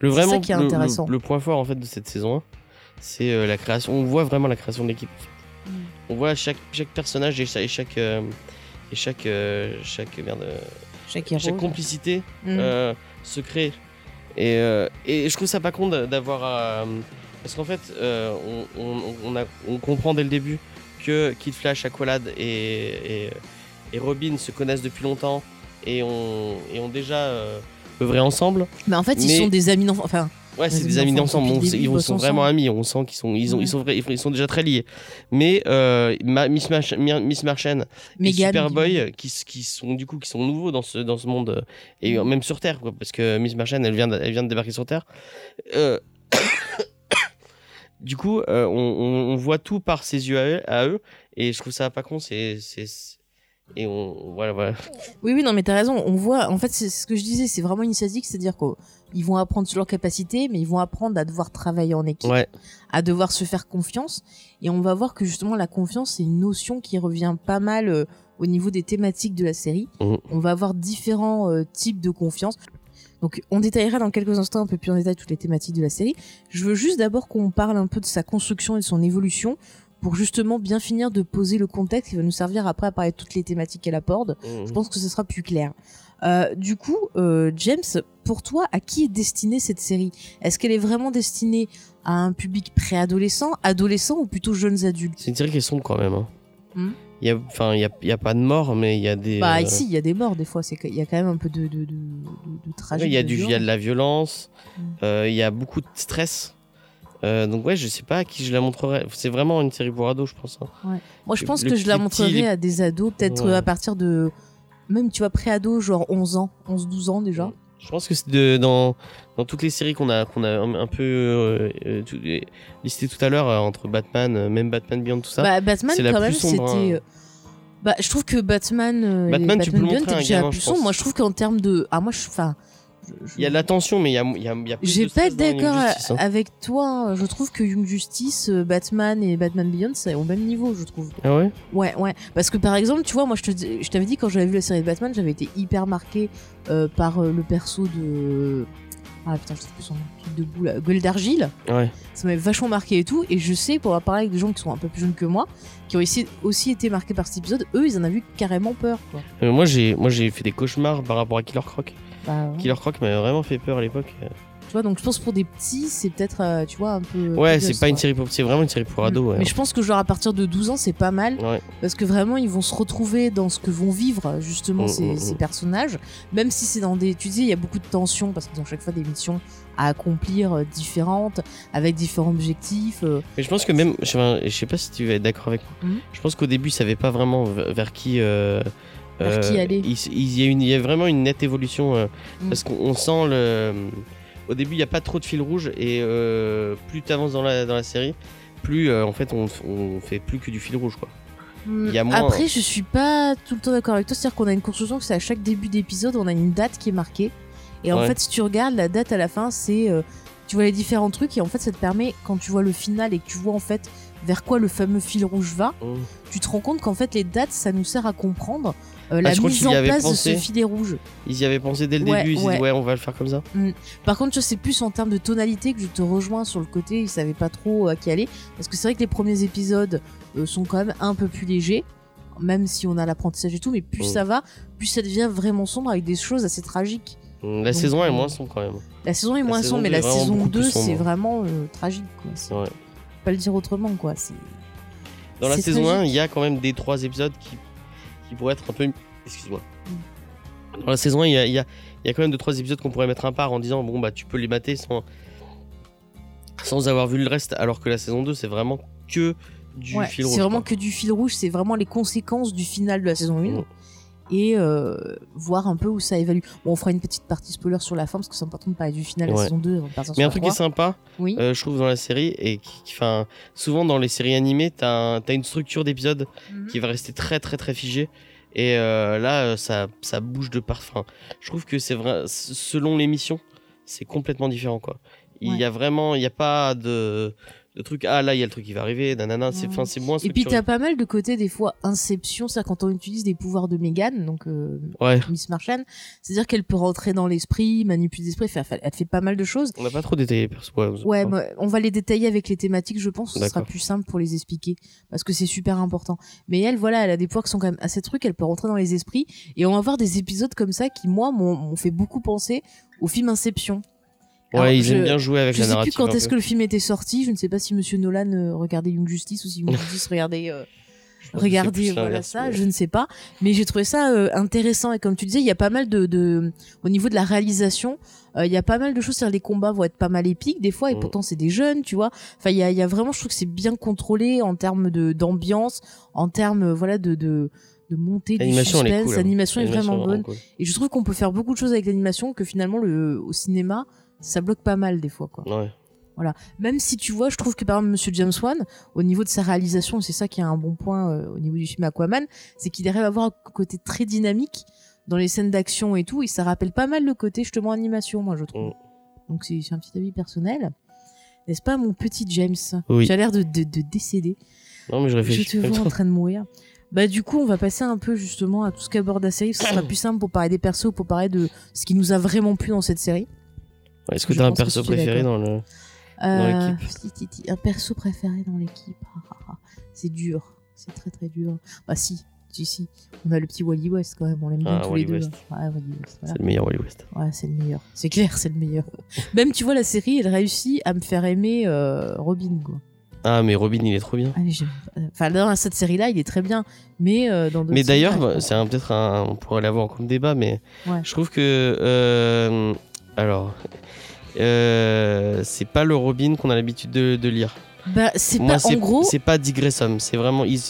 Le C'est vraiment ça qui est le- le- intéressant. Le, point fort en fait de cette saison 1, c'est euh, la création. On voit vraiment la création de l'équipe. Mm. On voit chaque chaque personnage et chaque et chaque euh, et chaque euh, chaque merde euh, Chaque héros. chaque complicité Mm. euh, se crée. Et, euh, et je trouve ça pas con d'a- d'avoir à- parce qu'en fait euh, on, on, on, a- on comprend dès le début que Kid Flash, Aqualad et, et, et Robin se connaissent depuis longtemps et ont, et ont déjà euh, œuvré ensemble. Mais en fait, ils sont des amis d'enfance. Enfin, Ouais, c'est des amis d'ensemble. Ils sont vraiment amis. On sent qu'ils sont, ils ont, Ouais. ils sont vrais, ils sont déjà très liés. Mais euh, Ma- Miss, March- Miss Martian et. Superboy, qui, qui sont du coup, qui sont nouveaux dans ce dans ce monde euh, et même sur Terre, quoi, parce que Miss Martian, elle vient, de, elle vient de débarquer sur Terre. Euh, du coup, euh, on, on- on voit tout par ses yeux à eux, à eux, et je trouve ça pas con. C'est et on voilà voilà. Oui, oui, non, mais t'as raison. On voit, en fait, c'est ce que je disais, c'est vraiment initiatique, c'est-à-dire qu'ils vont apprendre sur leurs capacités, mais ils vont apprendre à devoir travailler en équipe, Ouais. à devoir se faire confiance. Et on va voir que justement, la confiance, c'est une notion qui revient pas mal euh, au niveau des thématiques de la série. Mhm. On va avoir différents euh, types de confiance. Donc, on détaillera dans quelques instants un peu plus en détail toutes les thématiques de la série. Je veux juste d'abord qu'on parle un peu de sa construction et de son évolution pour justement bien finir de poser le contexte qui va nous servir après à parler de toutes les thématiques qu'elle aborde. Mhm. Je pense que ce sera plus clair. Euh, du coup, euh, James, pour toi, à qui est destinée cette série? Est-ce qu'elle est vraiment destinée à un public préadolescent, adolescent ou plutôt jeunes adultes? C'est une série qui est sombre quand même. Hein. Hmm. Il y a enfin il y a, il y a pas de mort mais il y a des Bah euh, ici, il y a des morts des fois. C'est qu'il y a quand même un peu de de de, de, de ouais, tragique. il y a de du il y a violence. de la violence, Mm. euh, il y a beaucoup de stress. Euh, donc ouais, je sais pas à qui je la montrerai. C'est vraiment une série pour ados, je pense. hein. Moi, je le- pense le que je la montrerai les- à des ados, peut-être Ouais. euh, à partir de même tu vois pré-ado, genre 11 ans, 11-12 ans déjà. Je pense que c'est dans, dans toutes les séries qu'on a, qu'on a un, un peu euh, euh, tout- listées tout à l'heure, euh, entre Batman, euh, même Batman Beyond, tout ça. Bah, Batman, la quand plus même, c'était. hein. Bah, je trouve que Batman. et Batman, tu peux le Beyond montrer à un gamin, plus je pense. Moi, je trouve qu'en termes de. Ah, moi, je. Enfin. Il y a de la tension, mais il y a, y a, y a plus J'ai de pas être d'accord hein. avec toi. Je trouve que Young Justice, euh, Batman et Batman Beyond, c'est au même niveau, je trouve. Ah ouais? Ouais, ouais. Parce que par exemple, tu vois, moi, je te dis- je t'avais dit quand j'avais vu la série de Batman, j'avais été hyper marqué euh, par euh, le perso de. Ah putain, je sais plus son. Truc de boule. là. Gueule d'argile. Ouais. Ça m'avait vachement marqué et tout. Et je sais, pour en parler avec des gens qui sont un peu plus jeunes que moi, qui ont aussi, aussi été marqués par cet épisode, eux, ils en avaient eu carrément peur. Quoi. Euh, moi, j'ai, moi, j'ai fait des cauchemars par rapport à Killer Croc. Bah, ouais. Killer Croc m'avait vraiment fait peur à l'époque. Tu vois, donc je pense pour des petits, c'est peut-être, euh, tu vois, un peu. Ouais, c'est pas une série pour, c'est vraiment une série pour ados. Ouais. Mais je pense que genre à partir de 12 ans, c'est pas mal. Ouais. Parce que vraiment, ils vont se retrouver dans ce que vont vivre justement Mm, ces, mm, ces mm. personnages. Même si c'est dans des. Tu dis, il y a beaucoup de tensions parce qu'ils ont chaque fois des missions à accomplir euh, différentes, avec différents objectifs. euh. Mais je pense que même, je sais, pas si tu vas être d'accord avec moi. Je pense qu'au début, ils savaient pas vraiment vers qui. Euh, Vers qui aller. Il, il y a une, il y a vraiment une nette évolution euh, Mhm. parce qu'on on sent le. Au début, il n'y a pas trop de fil rouge et euh, plus tu avances dans la, dans la série, plus en fait on, on fait plus que du fil rouge quoi. Il y a moins- Après, je suis pas tout le temps d'accord avec toi. C'est-à-dire qu'on a une construction que c'est à chaque début d'épisode, on a une date qui est marquée. Et en Ouais. fait, si tu regardes la date à la fin, c'est. euh, tu vois les différents trucs et en fait, ça te permet, quand tu vois le final et que tu vois en fait vers quoi le fameux fil rouge va, Mhm. tu te rends compte qu'en fait, les dates, ça nous sert à comprendre euh, la Ah, je mise en place pensé. de ce filet rouge. Ils y avaient pensé dès le Ouais, début, ils ouais. disent ouais on va le faire comme ça. Par contre, vois, c'est plus en termes de tonalité que je te rejoins sur le côté, ils savaient pas trop à qui aller. Parce que c'est vrai que les premiers épisodes euh, sont quand même un peu plus légers, même si on a l'apprentissage et tout, mais plus Mm. ça va, plus ça devient vraiment sombre avec des choses assez tragiques. Mhm. La Donc, saison 1 est euh, moins sombre quand même. La saison est moins sombre, mais la saison beaucoup plus 2, sombre. c'est vraiment euh, tragique, quoi. Ouais. pas le dire autrement, quoi. Dans la saison 1, tragique. il y a quand même des trois épisodes qui, qui pourraient être un peu. Excuse-moi. Mm. Dans la saison 1, il y a, y a- y a quand même deux trois épisodes qu'on pourrait mettre un part en disant bon bah tu peux les mater sans sans avoir vu le reste, alors que la saison 2 c'est vraiment que du Ouais, fil rouge. c'est vraiment quoi. que du fil rouge, c'est vraiment les conséquences du final de la saison 1 Mm. Et euh, voir un peu où ça évalue. Bon, on fera une petite partie spoiler sur la fin parce que c'est important de parler du final de la Ouais. saison 2 avant de partir Mais sur un la truc qui est 3. sympa, Oui. euh, je trouve dans la série et qui, qui- enfin souvent dans les séries animées, t'as un- t'as une structure d'épisode Mhm. qui va rester très très très figée. Et euh, là, ça, ça bouge de parfum. Je trouve que c'est vrai, selon l'émission, c'est complètement différent quoi. Il Ouais. y a vraiment, il n'y a pas de, de truc. Ah là, il y a le truc qui va arriver. Nanana, c'est, enfin, c'est moins. Et puis t'as pas mal de côtés des fois inception, c'est-à-dire quand on utilise des pouvoirs de Megan, donc euh, Ouais. Miss Martian, c'est-à-dire qu'elle peut rentrer dans l'esprit, manipuler l'esprit, faire- elle fait pas mal de choses. On n'a pas trop détaillé perso. Ouais, Ouais, moi, on va les détailler avec les thématiques, je pense. Ce sera plus simple pour les expliquer parce que c'est super important. Mais elle, voilà, elle a des pouvoirs qui sont quand même assez trucs. Elle peut rentrer dans les esprits et on va avoir des épisodes comme ça qui, moi, m'ont fait beaucoup penser au film Inception. Ouais, ils je- aiment bien jouer avec Je la sais plus narrative. quand est-ce que le film était sorti. Je ne sais pas si Monsieur Nolan euh, regardait Young Justice ou si Young Justice regardait. euh, Je Regardez, voilà ça, je ne sais pas, mais j'ai trouvé ça euh, intéressant et comme tu disais, il y a pas mal de, de au niveau de la réalisation, euh, il y a pas mal de choses, les combats vont être pas mal épiques des fois et Mm. pourtant c'est des jeunes, tu vois. Enfin, il y a, il y a vraiment, je trouve que c'est bien contrôlé en termes de d'ambiance, en termes euh, voilà de de de montée du L'animation, suspense, cool, hein. l'animation est L'animation vraiment bonne cool. et je trouve qu'on peut faire beaucoup de choses avec l'animation que finalement le au cinéma ça bloque pas mal des fois quoi. Ouais. Voilà. Même si tu vois, je trouve que par exemple Monsieur James Wan, au niveau de sa réalisation, c'est ça qui est un bon point euh, au niveau du film Aquaman, c'est qu'il arrive à avoir un côté très dynamique dans les scènes d'action et tout, et ça rappelle pas mal le côté justement animation, moi je trouve. Mm. Donc c'est un petit avis personnel. N'est-ce pas mon petit James? Oui. Tu as l'air de, de, de décéder. Non, mais je Je réfléchis. te vois en train de mourir. Bah du coup, on va passer un peu justement à tout ce qu'aborde la série. Ce sera plus simple pour parler des persos, pour parler de ce qui nous a vraiment plu dans cette série. Est-ce que Je t'as un perso tu préféré dans le. Euh, l'équipe. un perso préféré dans l'équipe. Ah, ah, ah. C'est dur. C'est très très dur. Bah si, si, si. On a le petit Wally West quand même. On l'aime bien Ah, tous Wally les deux. Voilà. C'est le meilleur Wally West. Ouais, c'est le meilleur. C'est clair, c'est le meilleur. Même tu vois la série, elle réussit à me faire aimer euh, Robin quoi. Ah, mais Robin, il est trop bien. Enfin, dans cette série-là, il est très bien, mais euh, dans Mais d'ailleurs, bah, c'est un- peut-être un. On pourrait l'avoir comme débat, mais Ouais. je trouve que. euh, alors. Euh, c'est pas le Robin qu'on a l'habitude de, de lire. Bah, c'est pas. En gros, c'est pas Dick Grayson, c'est vraiment. Il,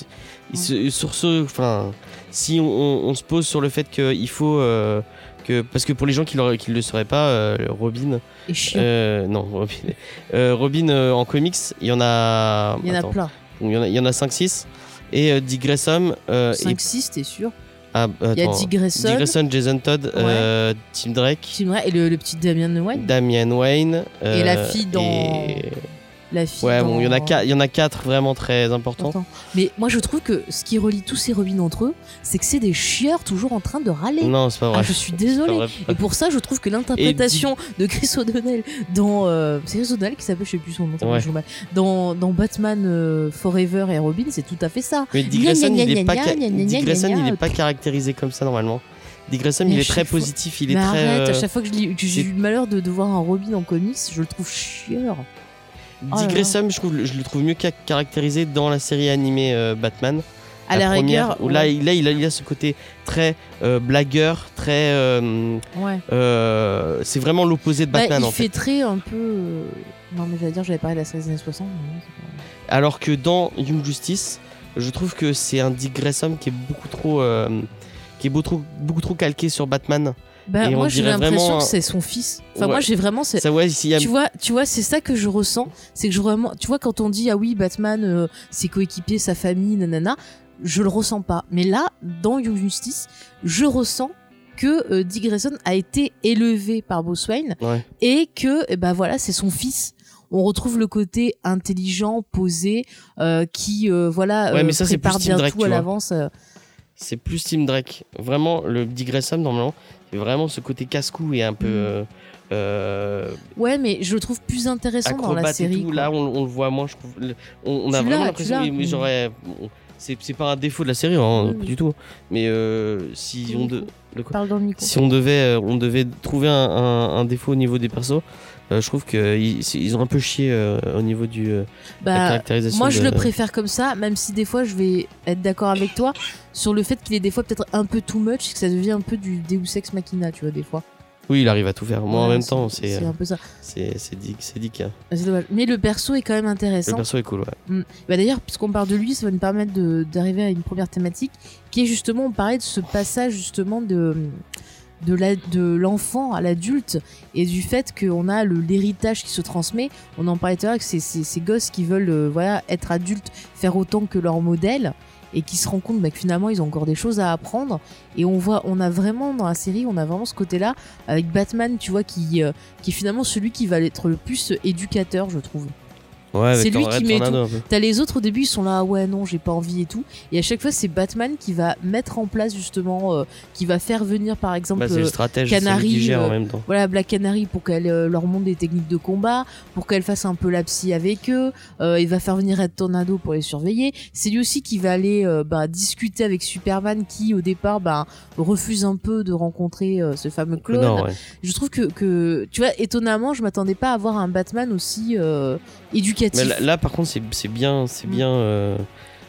il sur ce. Enfin. Si on, on- on se pose sur le fait qu'il faut. euh, que, parce que pour les gens qui ne le sauraient pas, euh, Robin. euh, non, Robin. euh, Robin en comics, il y en a. il y en a plein. il y en a, a 5-6. Et Dick est- 5-6, t'es sûr? Ah, Il y a. Dick Grayson, Dick Grayson, Jason Todd, euh, Tim Drake, Tim et le, le petit Damian White. Damian Wayne. Et la euh, fille dans- et- La fille. Ouais, bon, il y en a dans- quatre, il y en a quatre vraiment très importants. Mais moi, je trouve que ce qui relie tous ces Robins entre eux, c'est que c'est des chieurs toujours en train de râler. Non, c'est pas vrai. Ah, je suis vrai. Et pour ça, je trouve que l'interprétation de Chris O'Donnell dans. euh, c'est Chris O'Donnell qui s'appelle, je sais plus son nom, Ouais. Dans, dans Batman euh, Forever et Robin, c'est tout à fait ça. Mais Dick Grayson, il gna, est pas, ca- pas caractérisé comme ça normalement. Dick Grayson, il à est très fois- positif, il est très. arrête, à euh, chaque fois que j'ai eu le malheur de, de voir un Robin en comics, je le trouve chieur. Oh Dick. Grayson, je, trouve, je le trouve mieux ca- caractérisé dans la série animée euh, Batman. À la, première, rigueur. où là, il, a, il a ce côté très euh, blagueur, très. euh, ouais. c'est vraiment l'opposé de Bah, Batman il en fait, fait. très un peu. Non, mais j'allais dire, j'avais parlé de la série des années 60. mais non, c'est pas- Alors que dans Young Justice, je trouve que c'est un Dick Grayson qui est beaucoup trop. qui est beaucoup trop, beaucoup trop calqué sur Batman. Bah, moi, j'ai l'impression que c'est son fils. Enfin, Ouais. moi, j'ai vraiment. Ça, ouais, a- Tu vois, tu vois, c'est ça que je ressens. C'est que je vraiment, tu vois, quand on dit ah oui, Batman, euh, ses coéquipiers, sa famille, nanana, je le ressens pas. Mais là, dans Young Justice, je ressens que euh, Dick Grayson a été élevé par Bruce Wayne Ouais. et que, eh ben voilà, c'est son fils. On retrouve le côté intelligent, posé, euh, qui, euh, voilà, Ouais, euh, mais ça, c'est prépare plus bien Drake, tout à l'avance. euh. C'est plus Tim Drake. Vraiment, le Dick Grayson, normalement, vraiment ce côté casse-cou et un peu. Mm. euh, euh, Ouais, mais je le trouve plus intéressant dans la série. tout. Là, on, on le voit moins, je trouve. On, on a vraiment l'impression. mais- j'aurais. C'est pas un défaut de la série, hein, pas du tout. Mais euh, si on, de- le si on devait, euh, on devait trouver un, un- un défaut au niveau des persos, je trouve qu'ils ils ont un peu chié euh, au niveau du euh, la Bah, caractérisation. Moi, je de- le préfère comme ça, même si des fois, je vais être d'accord avec toi sur le fait qu'il est des fois peut-être un peu too much, que ça devient un peu du Deus Ex Machina, tu vois, des fois. Oui, il arrive à tout faire. Moi, en même temps, c'est C'est un peu ça. c'est Dick, c'est Dick. hein. Dommage. Mais le perso est quand même Le intéressant. perso est cool, ouais. Bah, D'ailleurs, puisqu'on parle de lui, ça va nous permettre d'arriver à une première thématique, qui est justement, on parlait de ce passage justement de de l'enfant à l'adulte et du fait qu'on a l'héritage qui se transmet. On en parlait tout à l'heure c'est- ces gosses qui veulent euh, voilà, être adultes, faire autant que leur modèle et qui se rendent compte bah, que finalement ils ont encore des choses à apprendre et on voit on a vraiment dans la série on a vraiment ce côté là avec Batman tu vois qui euh, qui est finalement celui qui va être le plus éducateur je trouve Ouais, C'est lui qui met peu. T'as les autres au début, ils sont là, ah ouais, non, j'ai pas envie et tout. Et à chaque fois, c'est Batman qui va mettre en place justement, euh, qui va faire venir par exemple, Bah, le euh, stratège, qui Canary, en euh, même temps. voilà, Black Canary pour qu'elle euh, leur montre des techniques de combat, pour qu'elle fasse un peu la psy avec eux. Il va faire venir Red Tornado pour les surveiller. C'est lui aussi qui va aller bah, discuter avec Superman qui, au départ, bah, refuse un peu de rencontrer ce fameux clone. Non, ouais. Je trouve que, que, tu vois, étonnamment, je m'attendais pas à avoir un Batman aussi éducatif. Mais là, là, par contre, c'est bien, c'est Mm. bien, euh,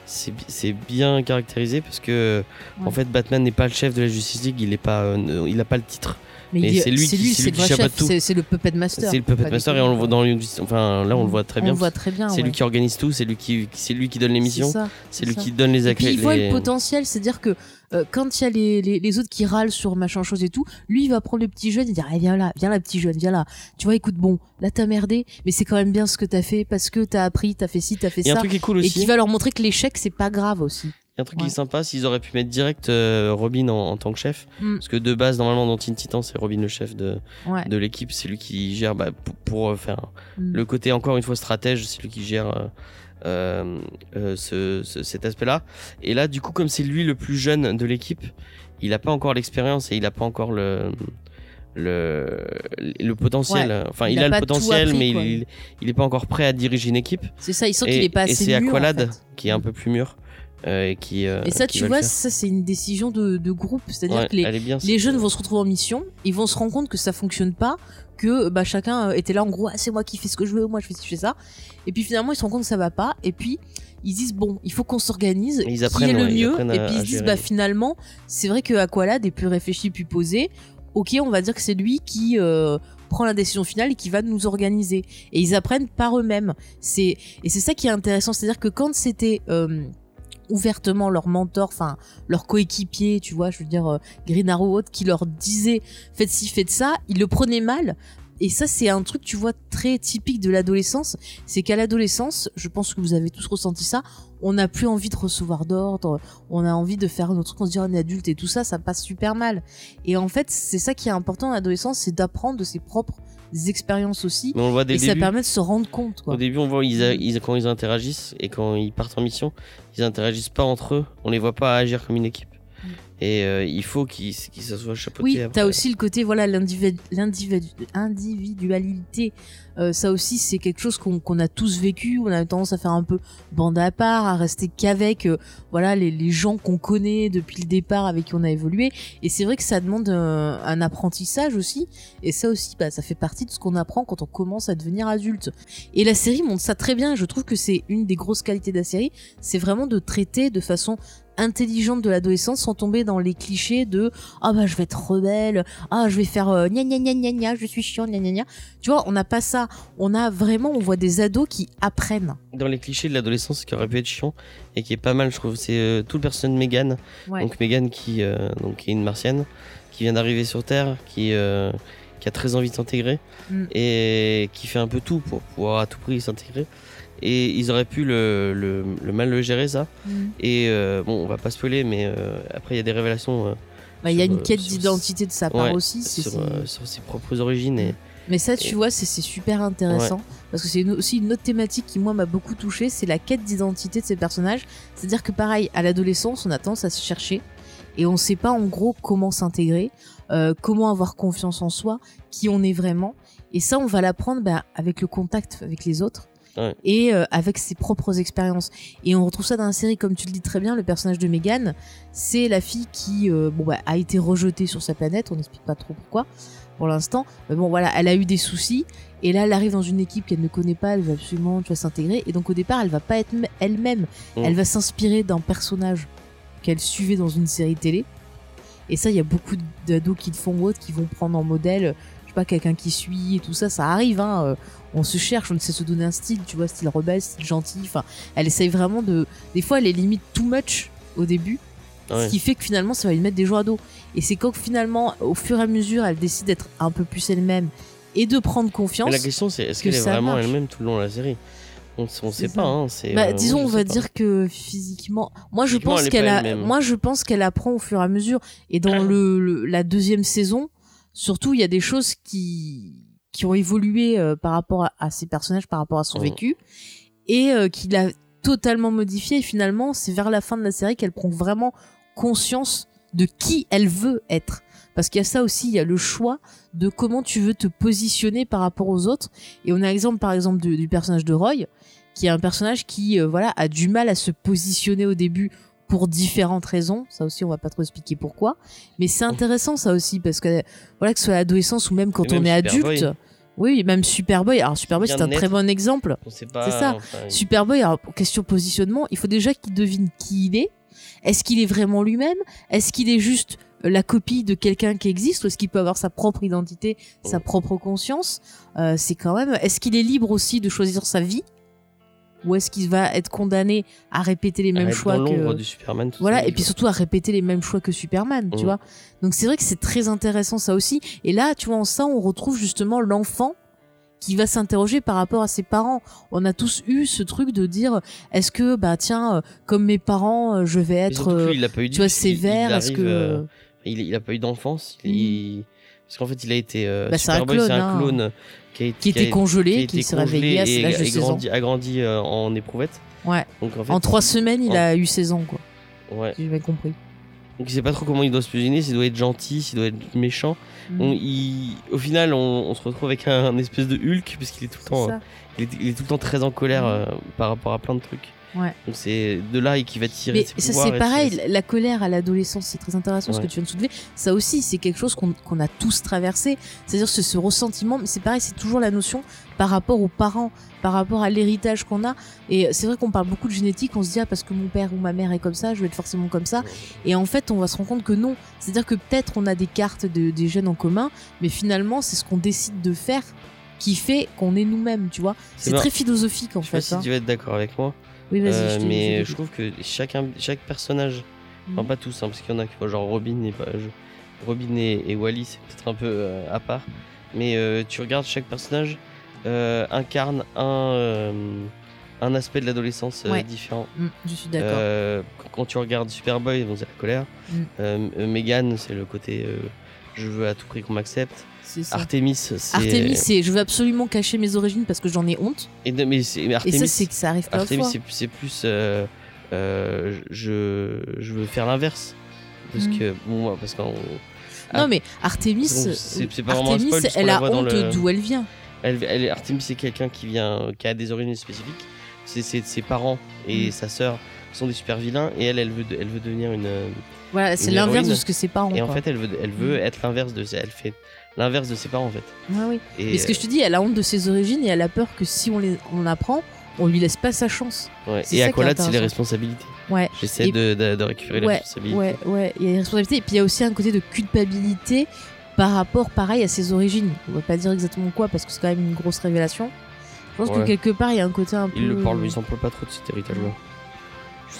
c'est bi- c'est bien caractérisé parce que en fait, Batman n'est pas le chef de la Justice League. Il est pas, euh, il a pas le titre. Mais c'est lui c'est qui- lui, c'est le c'est le puppet master. C'est le puppet master et on le voit dans. Enfin, là, on le voit très On bien. le voit très bien. C'est ouais. lui qui organise tout. C'est lui qui, c'est lui qui donne les missions. C'est lui qui donne les accès. il voit les- le potentiel, c'est-à-dire que euh, quand il y a les, les, les autres qui râlent sur machin chose et tout, lui il va prendre le petit jeune et dire, eh, viens là, viens là petit jeune, viens là. Tu vois, écoute, bon, là t'as merdé, mais c'est quand même bien ce que t'as fait parce que t'as appris, t'as fait ci, t'as fait Il y a un ça. truc qui est cool Et aussi. qui va leur montrer que l'échec c'est pas grave aussi. Il y a un truc qui est sympa, s'ils auraient pu mettre direct euh, Robin en, en tant que chef. Mm. Parce que de base, normalement, dans Teen Titan, c'est Robin le chef de, Ouais. de l'équipe. C'est lui qui gère bah, pour, pour, euh, faire Mm. le côté, encore une fois, stratège. C'est lui qui gère euh, euh, euh, ce, ce- cet aspect-là. Et là, du coup, comme c'est lui le plus jeune de l'équipe, il a pas encore l'expérience et il a pas encore le. Le, le potentiel, enfin il, Il a, a le potentiel, appris, mais il, il est pas encore prêt à diriger une équipe. C'est ça, il sent Et, qu'il est pas et assez c'est mûr. en Aqualad fait. qui est un peu plus mûr et qui. euh, Et ça, qui tu vois, ça c'est une décision de, de groupe, c'est-à-dire Ouais, que les, bien, jeunes vont se retrouver en mission, ils vont se rendre compte que ça fonctionne pas, que bah, chacun euh, était là en gros, ah, c'est moi qui fais ce que je veux, moi je fais je fais ça. Et puis finalement, ils se rendent compte que ça va pas, et puis ils disent, bon, il faut qu'on s'organise, qui est le ouais, ils mieux, apprennent et puis ils se disent, bah finalement, c'est vrai que Aqualad est plus réfléchi, plus posé, ok, on va dire que c'est lui qui. euh, prend la décision finale et qui va nous organiser. Et ils apprennent par eux-mêmes. C'est et c'est ça qui est intéressant. C'est à dire que quand c'était euh, ouvertement leur mentor, enfin leur coéquipier, tu vois, je veux dire euh, Green Arrow ou autre, qui leur disait faites ci, faites ça, ils le prenaient mal. Et ça, c'est un truc, tu vois, très typique de l'adolescence. C'est qu'à l'adolescence, je pense que vous avez tous ressenti ça, on n'a plus envie de recevoir d'ordre, on a envie de faire notre truc, on se dit on est adulte et tout ça, ça passe super mal. Et en fait, c'est ça qui est important en adolescence, c'est d'apprendre de ses propres expériences aussi. Mais on le voit dès Et le ça début. permet de se rendre compte, quoi. Au début, on voit ils, a- ils- quand ils interagissent et quand ils partent en mission, ils interagissent pas entre eux. On les voit pas agir comme une équipe. Mm. Et euh, il faut qu'ils qu'ils se soient chapeautés. Oui, t'as aussi le côté voilà l'individu- l'individu- individualité. Euh, ça aussi, c'est quelque chose qu'on a tous vécu. On a tendance à faire un peu bande à part, à rester qu'avec euh, voilà les, les gens qu'on connaît depuis le départ, avec qui on a évolué. Et c'est vrai que ça demande euh, un apprentissage aussi. Et ça aussi, bah, ça fait partie de ce qu'on apprend quand on commence à devenir adulte. Et la série montre ça très bien. Je trouve que c'est une des grosses qualités de la série. C'est vraiment de traiter de façon intelligente de l'adolescence sans tomber dans les clichés de ah bah je vais être rebelle ah je vais faire euh, gna gna gna je suis chiant gna gna tu vois on n'a pas ça on a vraiment on voit des ados qui apprennent Dans les clichés de l'adolescence qui aurait pu être chiant et qui est pas mal, je trouve, c'est euh, tout le personnage de Megan. ouais Donc Megan qui, euh, donc, qui est une martienne, qui vient d'arriver sur Terre, qui, euh, qui a très envie de s'intégrer Mm. et qui fait un peu tout pour pouvoir à tout prix s'intégrer. Et ils auraient pu le, le, le mal le gérer ça. Et euh, bon, on va pas spoiler, mais après il y a des révélations Bah, il y a une quête d'identité de sa part ouais, aussi sur, sur ses propres origines. Et, mais ça tu et- vois c'est super intéressant. Parce que c'est aussi une autre thématique qui moi m'a beaucoup touché c'est la quête d'identité de ces personnages. C'est à dire que pareil à l'adolescence on a tendance à se chercher et on sait pas en gros comment s'intégrer euh, comment avoir confiance en soi qui on est vraiment. Et ça on va l'apprendre bah, avec le contact avec les autres Ouais. et euh, avec ses propres expériences. Et on retrouve ça dans la série comme tu le dis très bien le personnage de Megan c'est la fille qui euh, bon bah, a été rejetée sur sa planète on n'explique pas trop pourquoi pour l'instant. Mais bon voilà elle a eu des soucis. Et là elle arrive dans une équipe qu'elle ne connaît pas. Elle veut absolument tu vois, s'intégrer. Et donc au départ elle va pas être elle-même. Mm. elle va s'inspirer d'un personnage qu'elle suivait dans une série télé. Et ça il y a beaucoup d'ados qui le font ou autres qui vont prendre en modèle je sais pas quelqu'un qui suit et tout ça. Ça arrive hein euh, on se cherche on sait se donner un style tu vois style rebelle style gentil. Enfin elle essaye vraiment de des fois elle est limite too much au début Ouais. ce qui fait que finalement ça va lui mettre des jours à dos et c'est quand finalement au fur et à mesure elle décide d'être un peu plus elle-même et de prendre confiance Mais la question c'est est-ce que qu'elle est ça vraiment elle-même tout le long de la série? On, on C'est sait ça. pas. Hein, bah, euh, disons, on va pas. dire que physiquement, moi je Physiquement, pense elle est qu'elle a, moi je pense qu'elle apprend au fur et à mesure. Et dans le, le- la deuxième saison, surtout, il y a des choses qui qui ont évolué euh, par rapport à, à ses personnages, par rapport à son Mhm. vécu, et euh, qu'il a totalement modifié. Et finalement, c'est vers la fin de la série qu'elle prend vraiment conscience de qui elle veut être. Parce qu'il y a ça aussi, il y a le choix de comment tu veux te positionner par rapport aux autres. Et on a exemple, par exemple, du, du personnage de Roy, qui est un personnage qui, euh, voilà, a du mal à se positionner au début pour différentes raisons. Ça aussi, on va pas trop expliquer pourquoi. Mais c'est intéressant, ça aussi, parce que, voilà, que ce soit à l'adolescence ou même quand on est Superboy. adulte. Oui, même Superboy. Alors, Superboy, c'est un très bon exemple. C'est ça. enfin, Superboy, alors, question positionnement, il faut déjà qu'il devine qui il est. Est-ce qu'il est vraiment lui-même? Est-ce qu'il est juste euh, la copie de quelqu'un qui existe ou est-ce qu'il peut avoir sa propre identité, sa Mm. propre conscience? Euh, C'est quand même. Est-ce qu'il est libre aussi de choisir sa vie? Ou est-ce qu'il va être condamné à répéter les mêmes choix que du Superman. tout voilà ça, et puis surtout à répéter les mêmes choix que Superman tu Mhm. vois? Donc c'est vrai que c'est très intéressant ça aussi et là tu vois en ça on retrouve justement l'enfant qui va s'interroger par rapport à ses parents. On a tous eu ce truc de dire est-ce que bah tiens euh, comme mes parents euh, je vais être euh, lui, il a pas eu tu vois sévère est-ce que euh, il, il a pas eu d'enfance. il- Parce qu'en fait, il a été. euh, Bah, c'est un c'est clone, un hein. clone qui a été. qui était a- congelé qui s'est réveillé à et, l'âge de et 16 ans. grandi, a grandi euh, en éprouvette. Ouais. Donc en fait, En trois semaines, il en- a eu 16 ans quoi. ouais. Si j'ai bien compris. Donc il sait pas trop comment il doit se positionner, s'il doit être gentil, s'il doit être méchant. On- il- au final, on, on se retrouve avec un, un espèce de Hulk parce qu'il est tout le C'est temps, ça. euh, il, est, il est tout le temps très en colère Mhm. euh, par rapport à plein de trucs. Ouais. Donc c'est de là et qui va tirer Mais ses ça c'est pareil, ses- la- colère à l'adolescence, c'est très intéressant ce que tu viens de soulever. Ça aussi, c'est quelque chose qu'on a tous traversé. C'est-à-dire ce, ce ressentiment, mais c'est pareil, c'est toujours la notion par rapport aux parents, par rapport à l'héritage qu'on a. Et c'est vrai qu'on parle beaucoup de génétique, on se dit ah, parce que mon père ou ma mère est comme ça, je vais être forcément comme ça. Et en fait, on va se rendre compte que non. C'est-à-dire que peut-être on a des cartes de- des gènes en commun, mais finalement, c'est ce qu'on décide de faire qui fait qu'on est nous-mêmes, tu vois. C'est très philosophique en Je sais pas fait. si hein. tu vas être d'accord avec moi, Oui, vas-y, euh, je mais je trouve que chacun, chaque personnage, enfin Mhm. pas tous, hein, parce qu'il y en a qui, genre Robin et, Robin et, et Wally, c'est peut-être un peu euh, à part, mais euh, tu regardes chaque personnage incarne un, un aspect de l'adolescence Ouais. différent. Mm, je suis d'accord. Quand- tu regardes Superboy, bon, c'est la colère. Mm. Megan, c'est le côté je veux à tout prix qu'on m'accepte. Ça. Artemis, c'est. Artemis, c'est je veux absolument cacher mes origines parce que j'en ai honte. Et, mais Et ça, c'est que ça arrive pas Artemis, c'est plus. euh, euh, je, je veux faire l'inverse. Parce Mm. que. Bon, moi, parce qu'en. Non, mais Artemis, pas vraiment un Artemis, spoil, qu'on elle a honte le- d'où elle vient. Elle, elle- Artemis, c'est quelqu'un qui vient, qui a des origines spécifiques. C'est ses parents et Mm. sa sœur sont des super vilains et elle, elle veut, de- elle veut devenir une. Voilà, c'est l'inverse de ce que ses parents. Et en quoi. fait, elle veut, elle veut Mm. être l'inverse de, elle fait l'inverse de ses parents en fait. Ouais, oui. Et Mais ce que je te dis, elle a honte de ses origines et elle a peur que si on les on apprend, on lui laisse pas sa chance. ouais. et Aqualad, c'est les responsabilités. Ouais. J'essaie Et- de, de- de récupérer la Ouais, responsabilité. ouais, ouais. Il y a des responsabilités et puis il y a aussi un côté de culpabilité par rapport, pareil, à ses origines. On va pas dire exactement quoi parce que c'est quand même une grosse révélation. Je pense que quelque part, il y a un côté un peu. Il le parle, mais il s'en parle pas trop de cet héritage-là.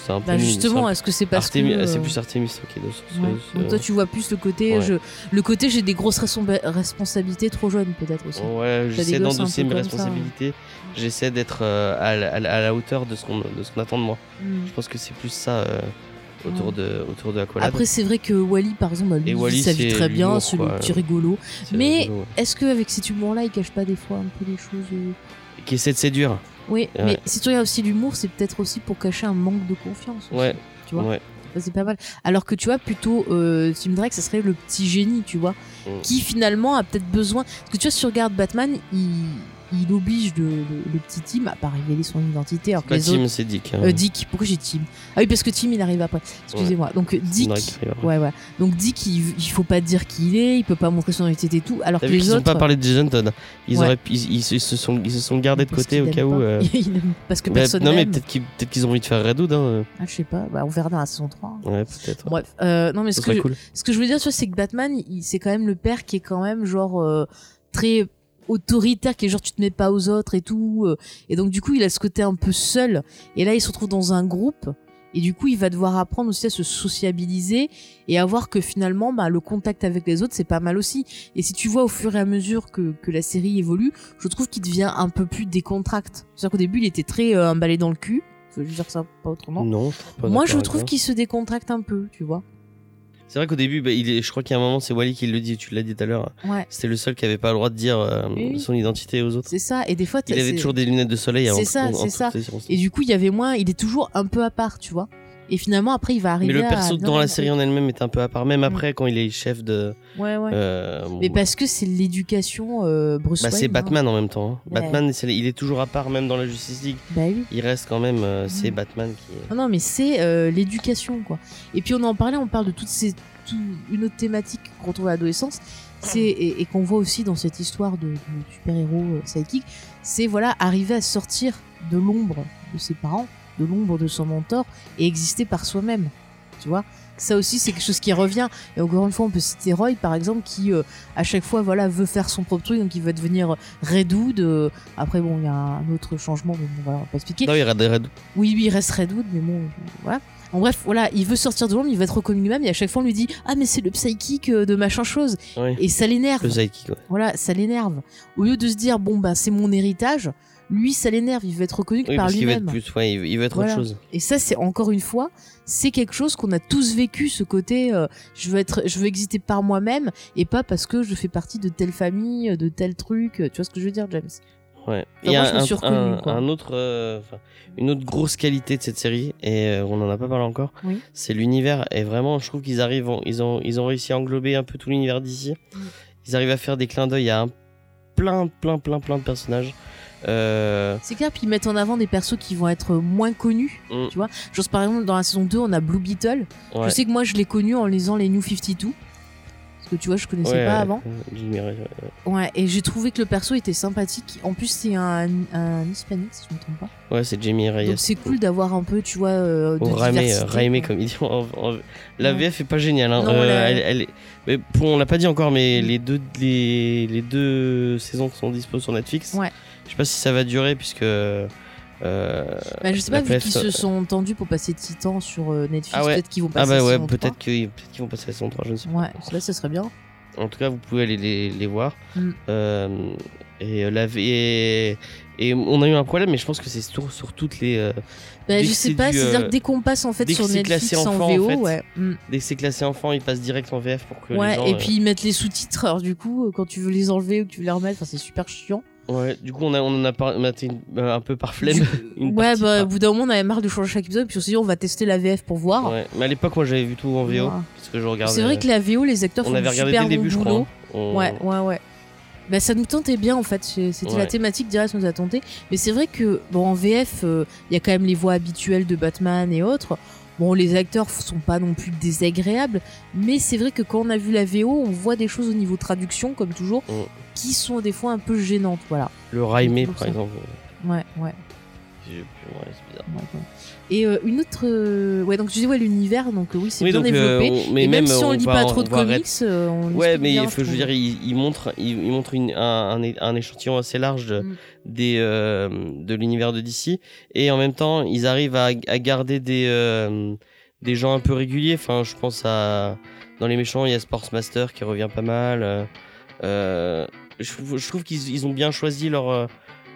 C'est un peu. Bah justement, est-ce que c'est parce que. ah, c'est euh, plus Artemis ok, de ce- Ouais. ce- Donc toi tu vois plus le côté Ouais. je le côté j'ai des grosses responsab- responsabilités trop jeunes peut-être aussi. Ouais, des j'essaie d'endosser mes ça, responsabilités. J'essaie d'être euh, à, la- à la- à la hauteur de ce qu'on de ce qu'on attend de moi. Hmm. Je pense que c'est plus ça euh, autour de autour de Aqualad. Après c'est vrai que Wally par exemple lui, Et il Wally, vit vie c'est très bien, c'est le petit rigolo. Mais-. Est-ce que avec cet humour là il cache pas des fois un peu les choses Qui essaie de séduire. Oui, Ouais. mais si tu regardes aussi l'humour, c'est peut-être aussi pour cacher un manque de confiance. aussi, Ouais. Tu vois, ouais. C'est pas mal. Alors que tu vois, plutôt, euh, Tim Drake, ça serait le petit génie, tu vois, Mm. qui finalement a peut-être besoin. Parce que tu vois, si tu regardes Batman, il, il oblige le, le- le petit Tim à pas révéler son identité. Alors que Pas les Tim, autres. c'est Dick. hein. Euh, Dick, pourquoi j'ai Tim? Ah oui, parce que Tim il arrive après. Excusez-moi. Donc Dick, ouais, ouais. Donc Dick, il, il faut pas dire qui il est, il peut pas montrer son identité et tout. Alors que vu les qu'ils ont autres. pas parlé de Jason Todd. Ils, Ouais. auraient, ils, ils se- ils sont, ils se sont gardés de côté au cas où. euh, parce que bah, personne non, mais peut-être qu'ils peut qu'ils ont envie de faire Red Hood. Hein. Ah, je sais pas. Bah, on verra dans la saison 3. Ouais, peut-être. Bref, euh, non mais Ce que, je, cool. ce que je veux dire, c'est que Batman, c'est quand même le père qui est quand même genre euh, très autoritaire, qui est genre tu te mets pas aux autres et tout. euh, et donc du coup, il a ce côté un peu seul. Et là, il se retrouve dans un groupe. Et du coup, il va devoir apprendre aussi à se sociabiliser et à voir que finalement, bah, le contact avec les autres, c'est pas mal aussi. Et si tu vois au fur et à mesure que, que la série évolue, je trouve qu'il devient un peu plus décontracte. C'est-à-dire qu'au début, il était très euh, emballé dans le cul. Je veux dire ça pas autrement. Non, je suis pas Moi, je trouve qu'il se décontracte un peu, tu vois. C'est vrai qu'au début, bah, il est, je crois qu'il y a un moment, c'est Wally qui le dit, tu l'as dit tout à l'heure. Ouais. C'était le seul qui avait pas le droit de dire euh, Oui, son identité aux autres. C'est ça. Et des fois, Il avait toujours des lunettes de soleil. C'est ça, c'est ça. Et du coup, il y avait moins. Il est toujours un peu à part, tu vois. Et finalement, après, il va Mais arriver. le à perso dans la série en elle-même est un peu à part, même après quand il est chef de. Ouais, ouais. euh, bon, Mais parce que c'est l'éducation euh, Bruce bah, c'est hein. Batman en même temps. hein. Ouais. Batman, il est toujours à part, même dans la Justice League. Bah oui. Il reste quand même. euh, C'est. Batman qui. est- Non, non, mais c'est euh, l'éducation, quoi. Et puis on en parlait, on parle de toutes ces, tout- une autre thématique qu'on retrouve à l'adolescence, c'est et, et qu'on voit aussi dans cette histoire de, de super-héros psychique, c'est voilà arriver à sortir de l'ombre de ses parents, de l'ombre de son mentor et exister par soi-même. Tu vois, ça aussi c'est quelque chose qui revient. Et encore une fois, on peut citer Roy par exemple, qui euh, à chaque fois voilà veut faire son propre truc, donc il veut devenir Redwood. Euh, après bon, il y a un autre changement, mais bon, voilà, on va pas expliquer. Non, il reste Redwood. Oui, oui, il reste Redwood, mais bon, voilà. En bref, voilà, il veut sortir de l'ombre, il veut être reconnu lui-même, et à chaque fois on lui dit Ah, mais c'est le psychic euh, de machin chose. Et ça l'énerve. Le psychic, ouais. Voilà, ça l'énerve. Au lieu de se dire Bon, bah, c'est mon héritage, lui, ça l'énerve, il veut être reconnu Oui, par parce qu'il veut être lui-même. plus, ouais, il veut, il être Voilà. autre chose. Et ça, c'est encore une fois, c'est quelque chose qu'on a tous vécu, ce côté euh, je veux être, je veux exister par moi-même et pas parce que je fais partie de telle famille, de tel truc. Tu vois ce que je veux dire, James? Ouais. Il y a un, autre, euh, une autre grosse qualité de cette série, et euh, on en a pas parlé encore, Oui. c'est l'univers. Et vraiment, je trouve qu'ils arrivent, en- ils ont, ils ont réussi à englober un peu tout l'univers d'ici. Ils arrivent à faire des clins d'œil à un plein, plein, plein, plein de personnages. Euh, C'est clair, puis ils mettent en avant des persos qui vont être moins connus. Mm. Tu vois, genre par exemple dans la saison 2, on a Blue Beetle. ouais. Je sais que moi je l'ai connu en lisant les New 52. Parce que tu vois, je connaissais Ouais, pas avant. euh, ouais. Et j'ai trouvé que le perso était sympathique. En plus, c'est un, un hispanique, si je me trompe pas. Ouais, c'est Jamie Reyes. Donc c'est cool d'avoir un peu, tu vois, euh, de Ou Raimé, euh, comme ils disent. en- en- La. VF est pas géniale. Hein. Non, Euh, la- elle, elle est... mais pour, on l'a pas dit encore, mais les, deux, les, les deux saisons qui sont dispo sur Netflix, Ouais. Je sais pas si ça va durer puisque. euh, Bah, je sais pas, vu qu'ils se sont tendus pour passer Titan sur Netflix, Ah ouais. peut-être qu'ils vont Ah passer bah à ouais, peut-être qu'ils peut vont passer à la saison 3, je ne sais 3. Ouais, ça, ça serait bien. pas. En tout cas, vous pouvez aller les, les voir. Mm. Euh, et, euh, la et, et on a eu un problème, mais je pense que c'est sur, sur toutes les. euh, Bah, je sais pas, c'est-à-dire que dès qu'on passe en fait sur Netflix en enfant, en VO, fait, ouais. mm. dès que c'est classé enfant, ils passent direct en VF pour que Ouais, les gens. et puis ils mettent les sous-titres, alors du coup, quand tu veux les enlever ou que tu veux les remettre, c'est super chiant. Ouais, du coup, on, a, on en a par- maté euh, un peu par flemme. Une ouais, bah, par- au bout d'un moment, on avait marre de changer chaque épisode, puis on s'est dit, on va tester la VF pour voir. Ouais, mais à l'époque, moi j'avais vu tout en VO. Ouais. Parce que je regardais. C'est vrai que la VO, les acteurs on font avait du regardé dès super le début, bon je crois. hein. On- Ouais, ouais, ouais. Bah, ça nous tentait bien en fait. C'était la thématique direct nous a tenté. Mais c'est vrai que bon en VF, euh, il y a quand même les voix habituelles de Batman et autres. Bon, les acteurs sont pas non plus désagréables, mais c'est vrai que quand on a vu la VO, on voit des choses au niveau traduction, comme toujours, Mm. qui sont des fois un peu gênantes. Voilà. Le Raimé, par exemple. Ouais, ouais, c'est bizarre. ouais, ouais. Et euh, une autre, euh, ouais, donc je dis ouais l'univers, donc euh, oui c'est Oui, bien donc, euh, développé. on- mais et même, même, si on, on lit pas trop de comics, euh, on Ouais, mais bien, il faut, je veux dire, il, il montre, il, il montre une, un, un, échantillon assez large de, Mm. des, euh, de l'univers de DC. Et en même temps, ils arrivent à, à garder des, euh, des gens un peu réguliers. Enfin, je pense à. Dans les méchants, il y a Sportsmaster qui revient pas mal. je, trouve- je trouve qu'ils ils ont bien choisi leur, euh,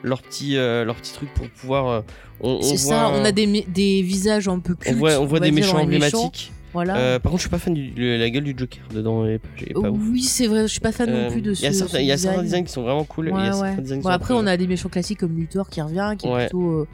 leur, petit, euh, leur petit truc pour pouvoir. euh, on, C'est voit ça, on a des, mé- des visages un peu on cultes. voit, on voit des méchants emblématiques. Voilà. Euh, par contre, je suis pas fan de la gueule du Joker dedans. Est pas, ouf. oui, c'est vrai, je suis pas fan Euh, non plus de ce Il y a certains, ce il y a certains design. designs qui sont vraiment cool. y a Ouais, Bon, après, on a des méchants classiques comme Luthor qui revient, qui est Ouais. plutôt. euh,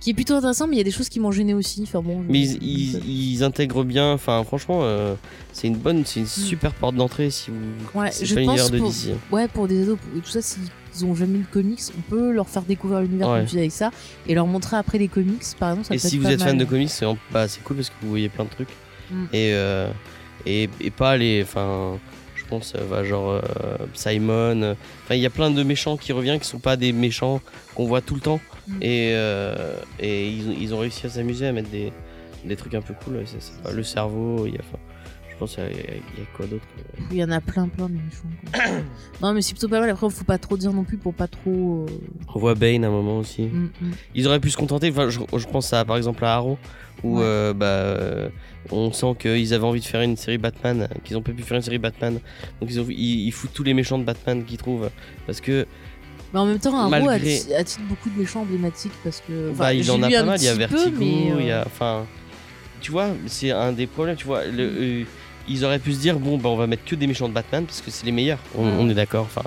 qui est plutôt intéressant, mais il y a des choses qui m'ont gêné aussi. Enfin bon. Mais ils, ils, ils intègrent bien. Enfin, franchement, euh, c'est une bonne, c'est une super porte d'entrée si vous. Mm. Ouais, c'est je pense de pour- DC. Ouais, pour des ados, pour- tout ça, s'ils ont jamais lu de comics, on peut leur faire découvrir l'univers Ouais. avec ça et leur montrer après les comics, par exemple. Ça Et peut si être vous pas êtes fan de comics, c'est bah, c'est cool parce que vous voyez plein de trucs. Mm. Et, euh, et, et pas les. Enfin, je pense, euh, bah, genre euh, Simon. Enfin, il y a plein de méchants qui reviennent qui sont pas des méchants qu'on voit tout le temps. Mm. Et, euh, et ils, ont- ils ont réussi à s'amuser à mettre des, des trucs un peu cool. le cerveau, il y a. pense qu'il y, a- y quoi d'autre Il y en a plein, plein de méchants. non, mais c'est plutôt pas mal. Après, faut pas trop dire non plus pour pas trop. euh, On voit Bane à un moment aussi. mm, mm. Ils auraient pu se contenter. Enfin, je, je pense à par exemple à Arrow où Ouais. euh, bah, euh, on sent qu'ils avaient envie de faire une série Batman, qu'ils ont pas pu faire une série Batman. Donc ils, ont, ils, ils foutent tous les méchants de Batman qu'ils trouvent parce que Mais en même temps, Arrow Malgré- atti- attire beaucoup de méchants emblématiques parce que. enfin, bah, il en a pas mal. Il y a Vertigo, il y a enfin, tu vois, c'est un des problèmes. Tu vois, le, euh, ils auraient pu se dire bon bah on va mettre que des méchants de Batman parce que c'est les meilleurs. On, est d'accord. Enfin,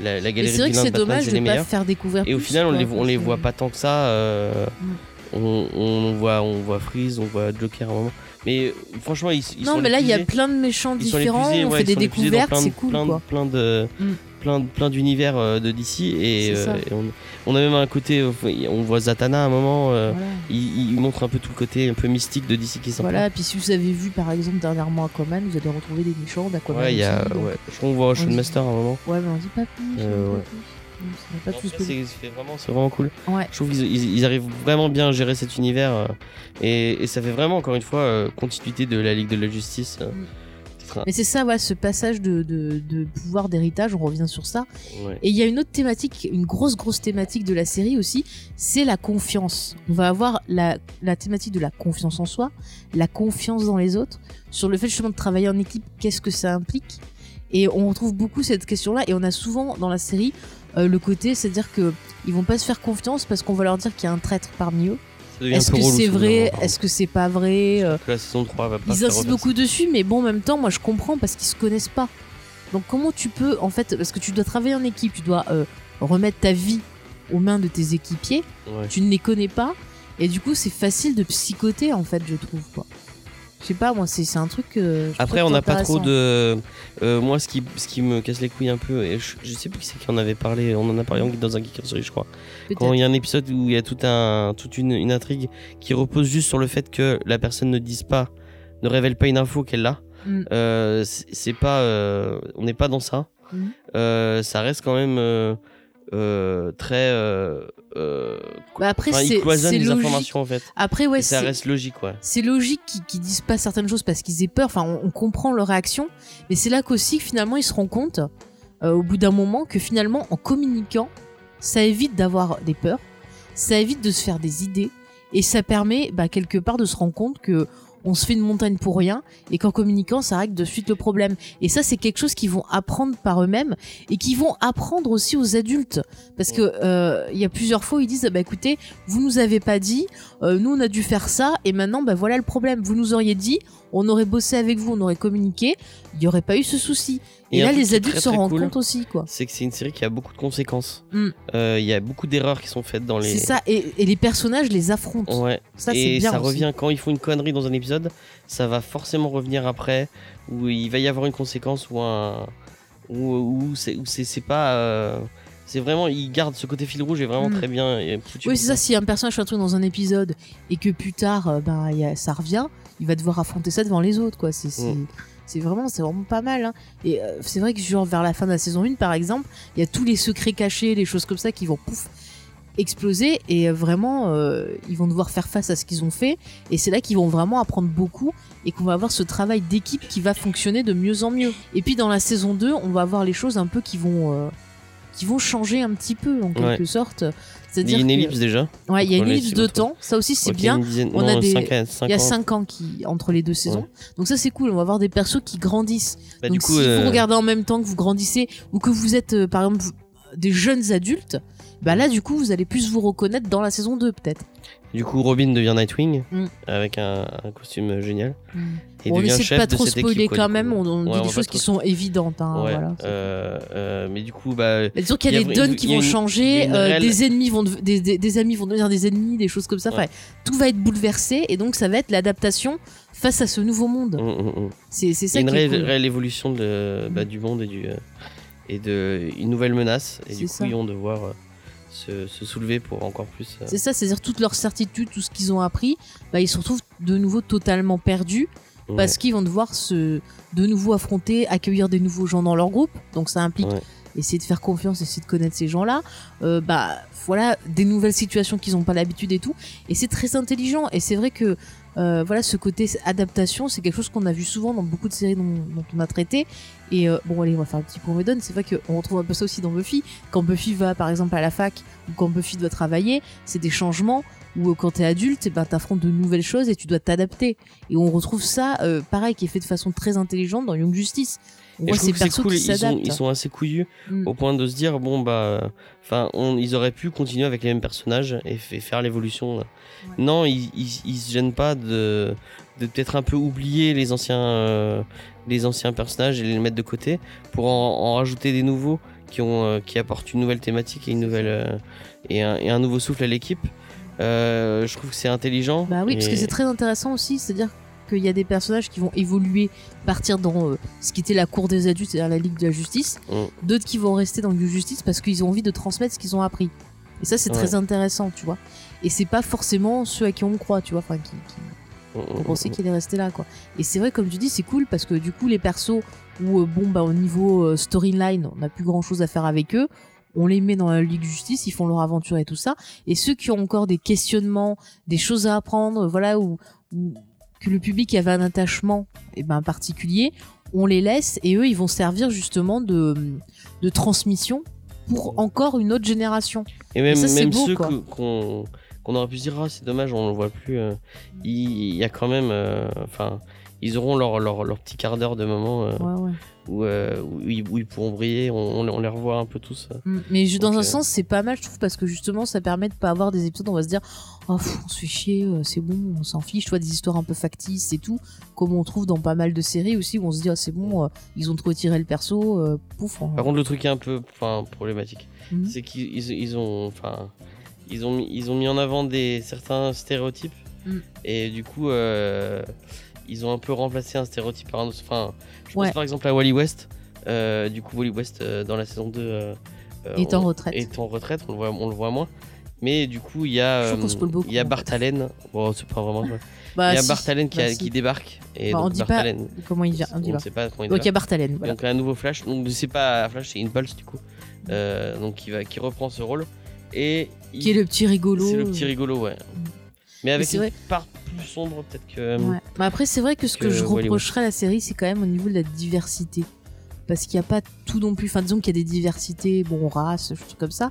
ouais. la, galerie c'est de vrai que c'est Batman dommage de les pas meilleurs. faire découvrir Et au final, on les, on les voit pas tant que ça. euh, on, on voit, on voit Freeze, on voit Joker à un moment. Mais franchement, ils, ils non, sont mais là, il y a plein de méchants différents, épuisés, on ouais, fait des découvertes, c'est cool, plein de- quoi. Plein de, Mm. Plein, plein d'univers euh, de DC et, euh, et on, on a même un côté, euh, on voit Zatanna à un moment. euh, Voilà. il, il montre un peu tout le côté un peu mystique de DC qui est sympa. Voilà, puis si vous avez vu par exemple dernièrement Aquaman, vous allez retrouver des méchants d'Aquaman. Ouais, il y a, aussi, donc- ouais. Je crois qu'on voit Ocean Master à un moment. Ouais, mais on dit pas plus. Euh, ouais. c'est vraiment, c'est vraiment cool. Ouais. Je trouve qu'ils ils- ils arrivent vraiment bien à gérer cet univers euh, et, et ça fait vraiment encore une fois euh, continuité de la Ligue de la Justice. euh. Mm. C'est un- Mais c'est ça, ouais, ce passage de, de, de pouvoir d'héritage, on revient sur ça. ouais. Et il y a une autre thématique, une grosse, grosse thématique de la série aussi, c'est la confiance. On va avoir la, la thématique de la confiance en soi, la confiance dans les autres, sur le fait justement de travailler en équipe, qu'est-ce que ça implique. Et on retrouve beaucoup cette question-là, et on a souvent dans la série euh, le côté, c'est-à-dire que ils vont pas se faire confiance parce qu'on va leur dire qu'il y a un traître parmi eux. Est-ce que c'est ce vrai Est-ce que c'est pas vrai Euh. La saison 3 va pas ils insistent beaucoup dessus, mais bon, en même temps, moi je comprends parce qu'ils se connaissent pas. Donc comment tu peux, en fait, parce que tu dois travailler en équipe, tu dois euh, remettre ta vie aux mains de tes équipiers. Ouais. tu ne les connais pas, et du coup c'est facile de psychoter en fait, je trouve quoi. Je sais pas, moi c'est un truc. Après, on n'a pas trop de. euh, moi, ce qui, ce qui me casse les couilles un peu, et je, je sais plus qui c'est qui en avait parlé, on en a parlé en- dans un Geek je crois. Quand il y a un épisode où il y a tout un, toute une, une intrigue qui repose juste sur le fait que la personne ne dise pas, ne révèle pas une info qu'elle a. Mm. Euh, c'est pas, euh, on n'est pas dans ça. Mm. Euh, ça reste quand même très. Bah, après enfin, c'est logique. informations en fait. Après ouais, ça reste logique, ouais. c'est logique qu'ils qu'ils disent pas certaines choses parce qu'ils aient peur. Enfin, on, on comprend leur réaction, mais c'est là qu'aussi finalement ils se rendent compte au bout d'un moment que finalement en communiquant, ça évite d'avoir des peurs, ça évite de se faire des idées et ça permet bah, quelque part de se rendre compte que on se fait une montagne pour rien et qu'en communiquant ça règle de suite le problème. Et ça c'est quelque chose qu'ils vont apprendre par eux-mêmes et qu'ils vont apprendre aussi aux adultes. Parce que euh, il y a plusieurs fois où ils disent bah écoutez vous nous avez pas dit euh, nous on a dû faire ça et maintenant bah voilà le problème. Vous nous auriez dit on aurait bossé avec vous on aurait communiqué il y aurait pas eu ce souci et, Et là les adultes très, se très rendent cool, compte aussi quoi C'est que c'est une série qui a beaucoup de conséquences. Mm. Euh, Il y a beaucoup d'erreurs qui sont faites dans les. c'est ça et, et les personnages les affrontent Ouais. ça et bien ça aussi. revient quand ils font une connerie dans un épisode, ça va forcément revenir après, où il va y avoir une conséquence ou un. où, où c'est pas. euh, C'est vraiment. Ils gardent ce côté fil rouge est vraiment Mm. très bien. et oui c'est ça si un personnage fait un truc dans un épisode et que plus tard euh, bah, y a- ça revient il va devoir affronter ça devant les autres quoi c'est c'est- Mm. vraiment c'est vraiment pas mal hein. et euh, c'est vrai que genre vers la fin de la saison 1 par exemple il y a tous les secrets cachés les choses comme ça qui vont pouf exploser et euh, vraiment euh, ils vont devoir faire face à ce qu'ils ont fait et c'est là qu'ils vont vraiment apprendre beaucoup et qu'on va avoir ce travail d'équipe qui va fonctionner de mieux en mieux et puis dans la saison 2 on va avoir les choses un peu qui vont qui vont changer un petit peu en quelque Ouais. sorte Il y a une que- ellipse déjà. Ouais, il y a une ellipse de temps. Ça aussi, c'est bien. dizaine- On a des- à- Il y a ans. 5 ans qui entre les deux saisons. Donc ça, c'est cool. On va avoir des persos qui grandissent. Bah, Donc du coup, si euh, vous regardez en même temps que vous grandissez ou que vous êtes, euh, par exemple, des jeunes adultes, bah là, du coup, vous allez plus vous reconnaître dans la saison 2, peut-être. du coup, Robin devient Nightwing Mm. avec un, un costume génial. Et Bon, on essaie de chef pas trop spoiler équipe, quand même. On, on Ouais, dit on des choses qui trop- sont évidentes. hein, ouais. voilà. euh, euh, mais du coup, bah. Mais disons qu'il y a des dons qui vont une- changer, euh, réelle- des ennemis vont des, des- des amis vont devenir des ennemis, des choses comme ça. Ouais. Enfin, tout va être bouleversé et donc ça va être l'adaptation face à ce nouveau monde. mm, mm, mm. C'est c'est Il y ça a une réelle, cool. réelle évolution de, bah, du monde et du et de une nouvelle menace et du coup ça. ils vont devoir se, se soulever pour encore plus euh, C'est ça, c'est-à-dire toutes leurs certitudes, tout ce qu'ils ont appris, bah, ils se retrouvent de nouveau totalement perdus ouais. parce qu'ils vont devoir se de nouveau affronter, accueillir des nouveaux gens dans leur groupe. Donc ça implique Ouais. essayer de faire confiance, essayer de connaître ces gens-là. Euh, bah voilà, des nouvelles situations qu'ils n'ont pas l'habitude et tout. Et c'est très intelligent. Et c'est vrai que euh, voilà, ce côté adaptation, c'est quelque chose qu'on a vu souvent dans beaucoup de séries dont, on a traité. Et euh, bon, allez, on va faire un petit point médone. C'est vrai qu'on retrouve un peu ça aussi dans Buffy. Quand Buffy va, par exemple, à la fac ou quand Buffy doit travailler, c'est des changements où euh, quand t'es adulte, eh ben, t'affrontes de nouvelles choses et tu dois t'adapter. Et on retrouve ça, euh, pareil, qui est fait de façon très intelligente dans Young Justice. Et je trouve que c'est cool, ils sont, s'adaptent. ils sont assez couillus Mm. au point de se dire bon bah enfin ils auraient pu continuer avec les mêmes personnages et, faire l'évolution. Non, ils, ils, ils se gênent pas de de peut-être un peu oublier les anciens euh, les anciens personnages et les mettre de côté pour en, en rajouter des nouveaux qui ont euh, qui apportent une nouvelle thématique et une nouvelle euh, et, un, et un nouveau souffle à l'équipe. Euh, je trouve que c'est intelligent. Bah oui, parce que c'est très intéressant aussi, c'est-à-dire qu'il y a des personnages qui vont évoluer, partir dans euh, ce qui était la cour des adultes, c'est-à-dire la Ligue de la Justice, Mm. d'autres qui vont rester dans le Justice parce qu'ils ont envie de transmettre ce qu'ils ont appris. Et ça, c'est Ouais. très intéressant, tu vois. Et c'est pas forcément ceux à qui on croit, tu vois, enfin, qui, qui Mm, on mm, pensait mm. qu'il est resté là, quoi. Et c'est vrai, comme tu dis, c'est cool parce que du coup, les persos où, euh, bon, bah, au niveau euh, storyline, on n'a plus grand chose à faire avec eux, on les met dans la Ligue Justice, ils font leur aventure et tout ça. Et ceux qui ont encore des questionnements, des choses à apprendre, voilà, ou, ou que le public avait un attachement eh ben, particulier, on les laisse et eux, ils vont servir justement de, de transmission pour encore une autre génération. Et même, ça, c'est même beau, ceux qu'on qu'on aurait pu se dire, ah, c'est dommage, on le voit plus. euh, il y, a quand même. euh, Enfin, ils auront leur, leur, leur petit quart d'heure de moment euh, Ouais, ouais. Où, euh, où, ils, où ils pourront briller. On, on, les- revoit un peu tous. Mm. Mais je- dans Donc, un euh, sens, c'est pas mal, je trouve, parce que justement, ça permet de pas avoir des épisodes où on va se dire, oh, pff, on se fait chier, euh, c'est bon, on s'en fiche, tu vois, des histoires un peu factices et tout, comme on trouve dans pas mal de séries aussi, où on se dit, ah, c'est bon, euh, ils ont trop tiré le perso, pouf. on- Par contre, le truc est un peu problématique, Mhm. c'est qu'ils ils, ont. Enfin. Ils ont, mis, ils ont mis en avant des, certains stéréotypes Mm. et du coup ils ont un peu remplacé un stéréotype par un autre. Enfin, je pense Ouais. par exemple à Wally West. Euh, du coup, Wally West euh, dans la saison 2 euh, est en on- retraite. est en retraite, on le voit, on le voit moins. Mais du coup, il y a, beaucoup, il y a Bart. Allen. Bon, c'est pas vraiment. Bah, il y a si. Bart Allen qui, Bah, si. qui débarque. Et Bah, on donc dit Bart pas Allen, comment il vient, on dit on sait pas comment il Donc il y a. Bart Allen, voilà. Donc un nouveau Flash. Donc c'est pas Flash, c'est Impulse du coup. Donc qui va, qui reprend ce rôle et il- Qui est le petit rigolo. c'est le petit rigolo, ouais. Mais avec une vrai. part plus sombre peut-être que. Ouais. Mais après, c'est vrai que ce que, que je reprocherais à la série, c'est quand même au niveau de la diversité. Parce qu'il n'y a pas tout non plus. Enfin, disons qu'il y a des diversités, bon, race, trucs comme ça.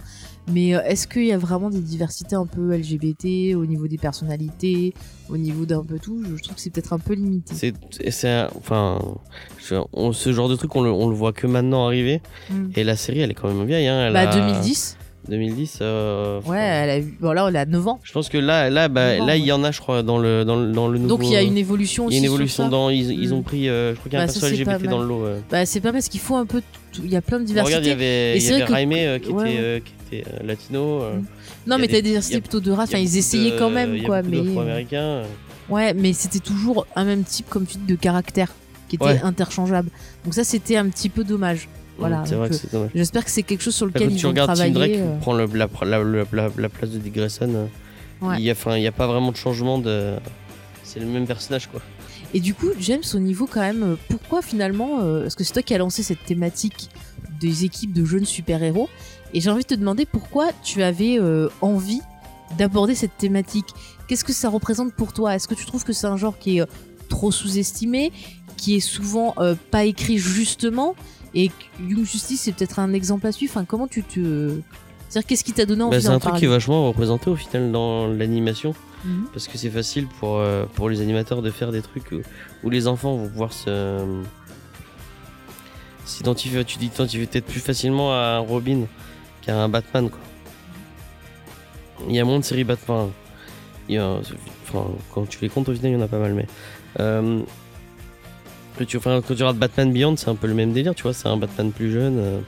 Mais euh, est-ce qu'il y a vraiment des diversités un peu LGBT au niveau des personnalités, au niveau d'un peu tout? Je trouve que c'est peut-être un peu limité. C'est, c'est- enfin, on- ce genre de truc, on le, on le voit que maintenant arriver. Mm. Et la série, elle est quand même vieille. Hein, elle Bah, a- 2010 2010. euh, enfin, Ouais, elle a eu. Bon, là, elle a 9 ans. Je pense que là, là, bah, là, il y en a, je crois, dans le, dans le, dans le nouveau. Donc il y a une évolution il aussi. y a une évolution dans. Ils, ils Mm. ont pris, euh, je crois qu'il y a un Bah, ça, perso c'est pas LGBT dans le lot. Bah, c'est pas mal parce qu'il faut un peu. tout- Il y a plein de Bon, regarde, il y diversité. avait, il y avait que- Raimé euh, qui, ouais. était, euh, qui était euh, latino. euh, Mm. Non, il mais t'as des diversités il plutôt de race. il Enfin, ils essayaient quand même, il quoi. Mais. d'Afro-Américains, euh. Ouais, mais c'était toujours un même type, comme tu dis, de caractère qui était interchangeable. Donc ça, c'était un petit peu dommage. Voilà. Euh, J'espère que c'est quelque chose sur Enfin, lequel quand ils tu vont regardes Tim. Drake euh. prend le- la, la, la, la- la place de Dick Grayson. euh, Ouais. Il y a, enfin, pas vraiment de changement de. C'est le même personnage quoi. Et du coup, James, au niveau quand même, pourquoi finalement, euh, parce que c'est toi qui as lancé cette thématique des équipes de jeunes super-héros, et j'ai envie de te demander pourquoi tu avais euh, envie d'aborder cette thématique? Qu'est-ce que ça représente pour toi? Est-ce que tu trouves que c'est un genre qui est trop sous-estimé, qui est souvent euh, pas écrit justement, et Young Justice c'est peut-être un exemple à suivre Enfin, comment tu te... C'est-à-dire, qu'est-ce qui t'a donné envie Bah, c'est un truc qui est vachement représenté au final dans l'animation. Mhm. Parce que c'est facile pour, euh, pour les animateurs de faire des trucs où, où les enfants vont pouvoir se. s'identifier. Tu t'identifies peut-être plus facilement à un Robin qu'à un Batman quoi. Il y a moins de séries Batman. Il y a, enfin, quand tu les comptes au final, il y en a pas mal, mais. euh, que tu, enfin, quand tu regardes Batman Beyond, c'est un peu le même délire, tu vois, c'est un Batman plus jeune euh,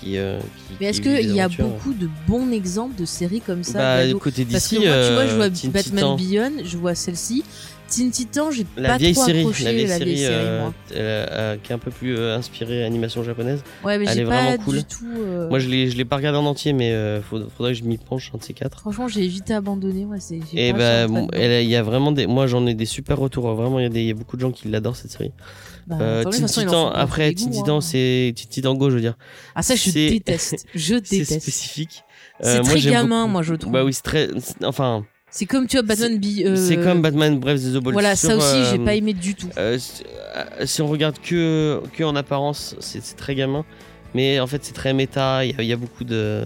qui, euh, qui- Mais est-ce qu'il y a beaucoup de bons exemples de séries comme ça Bah, côté Parce d'ici, que moi, tu vois, je euh, vois Teen Batman Titan. Beyond, je vois celle-ci. Teen Titan, j'ai pas vieille trop série, accroché la vieille la série, vieille série, euh, moi. qui est un peu plus euh, inspirée animation japonaise. Ouais, mais elle j'ai est pas vraiment cool. du tout. euh, Moi, je l'ai, je l'ai pas regardé en entier, mais faudrait, faudrait que je m'y penche un de ces quatre. Franchement, j'ai évité abandonner. Ouais, c'est. Et pas bah, bon, a- il y a vraiment des, moi j'en ai des super retours. Vraiment, il y, y a beaucoup de gens qui l'adorent cette série. Bah, Euh, Teen Titan, après Teen Titan, hein. c'est Teen Titan Go, je veux dire. Ah, ça, je c'est- déteste. Je C'est déteste. spécifique. C'est Euh, moi, très gamin, moi, je trouve. Bah oui, c'est très, c'est- enfin, C'est comme tu vois Batman Bi- euh, c'est comme Batman Bref des Obol. Voilà, sur, ça aussi, j'ai euh, pas aimé du tout. Euh, si- euh, si on regarde que, que en apparence, c'est très gamin. Mais en fait, c'est très méta. Il y, a- il y a beaucoup de.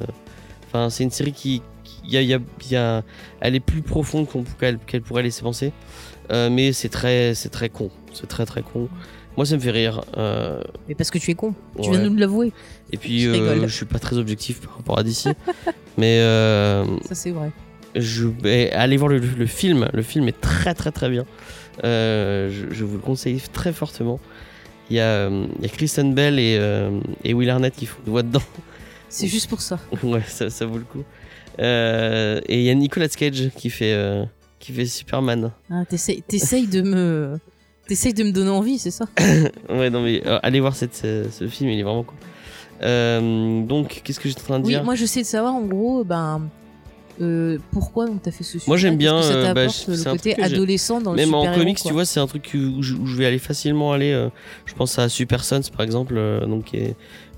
Enfin, c'est une série qui. qui- y a- y a- il y a- elle est plus profonde qu'elle qu'elle pourrait laisser penser. Euh, mais c'est très, c'est très con. C'est très très con. Moi, ça me fait rire. Euh, Mais parce que tu es con. Tu ouais. viens de nous l'avouer. Et puis, Je euh, je suis pas très objectif par rapport à DC. mais euh, Ça, c'est vrai. Je vais aller voir le, le film. Le film est très très très bien. Euh, je, je vous le conseille très fortement. Il y a, euh, il y a Kristen Bell et, euh, et Will Arnett qui font une voix dedans. C'est juste pour ça. ouais, ça, ça vaut le coup. Euh, et il y a Nicolas Cage qui fait, qui fait Superman. Ah, T'essayes de me. T'essayes de me donner envie, c'est ça? Ouais, non mais allez voir cette, ce, ce film, il est vraiment cool. Donc, qu'est-ce que j'étais en train de Oui, dire? moi j'essaie de savoir en gros, ben. Euh, pourquoi on t'a fait ce sujet? Moi, j'aime bien, ça euh, bah, le c'est côté adolescent dans le Même en comics, quoi? tu vois, c'est un truc où je, où je vais aller facilement aller. euh, je pense à Super Sons, par exemple, euh, donc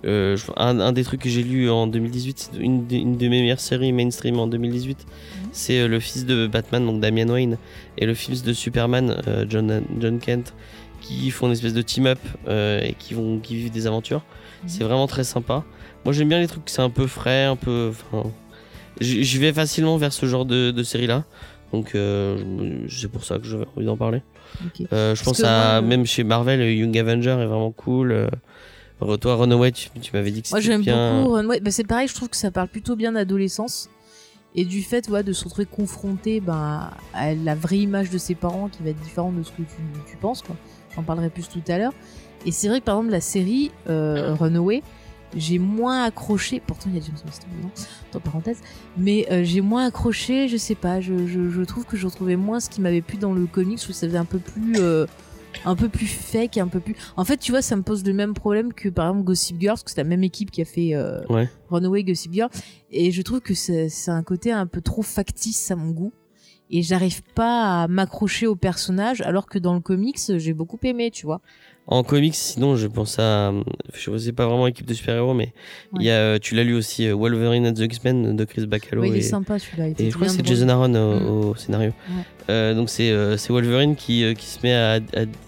un, un des trucs que j'ai lu en 2018, c'est une, de mes meilleures séries mainstream en 2018, c'est euh, le fils de Batman, donc Damian Wayne, et le fils de Superman, John, John Kent, qui font une espèce de team-up et qui vont qui vivent des aventures. Mhm. C'est vraiment très sympa. Moi j'aime bien les trucs, c'est un peu frais, un peu. J'y j'y vais facilement vers ce genre de, de série-là. Donc euh, je- c'est pour ça que j'avais envie d'en parler. Euh, je pense que à moi, même chez Marvel, Young Avenger est vraiment cool. Euh, toi, Runaway, tu, tu m'avais dit que Moi c'était j'aime bien. beaucoup Runway. Bah, c'est pareil, je trouve que ça parle plutôt bien d'adolescence. Et du fait ouais, de se retrouver confronté ben, à la vraie image de ses parents qui va être différente de ce que tu, tu penses. J'en parlerai plus tout à l'heure. Et c'est vrai que par exemple la série euh, Runaway, j'ai moins accroché. Pourtant il y a James Marsden dedans, entre parenthèses. Mais euh, j'ai moins accroché, je sais pas. Je, je, je trouve que je retrouvais moins ce qui m'avait plu dans le comics où ça faisait un peu plus. euh, un peu plus fake, un peu plus. En fait, tu vois, ça me pose le même problème que par exemple Gossip Girl, parce que c'est la même équipe qui a fait euh, Ouais. Runaway Gossip Girl, et je trouve que c'est un côté un peu trop factice à mon goût, et j'arrive pas à m'accrocher au personnage, alors que dans le comics, j'ai beaucoup aimé, tu vois. En comics, sinon, je pense à. Je sais pas vraiment équipe de super-héros, mais il y a, euh, tu l'as lu aussi, euh, Wolverine and the X-Men de Chris Bacalo. Ouais, il et, est sympa celui-là. et je crois que c'est. Jason Aaron au, Mm. au scénario. Ouais. Euh, donc c'est euh, Wolverine qui, euh, qui se met à, à-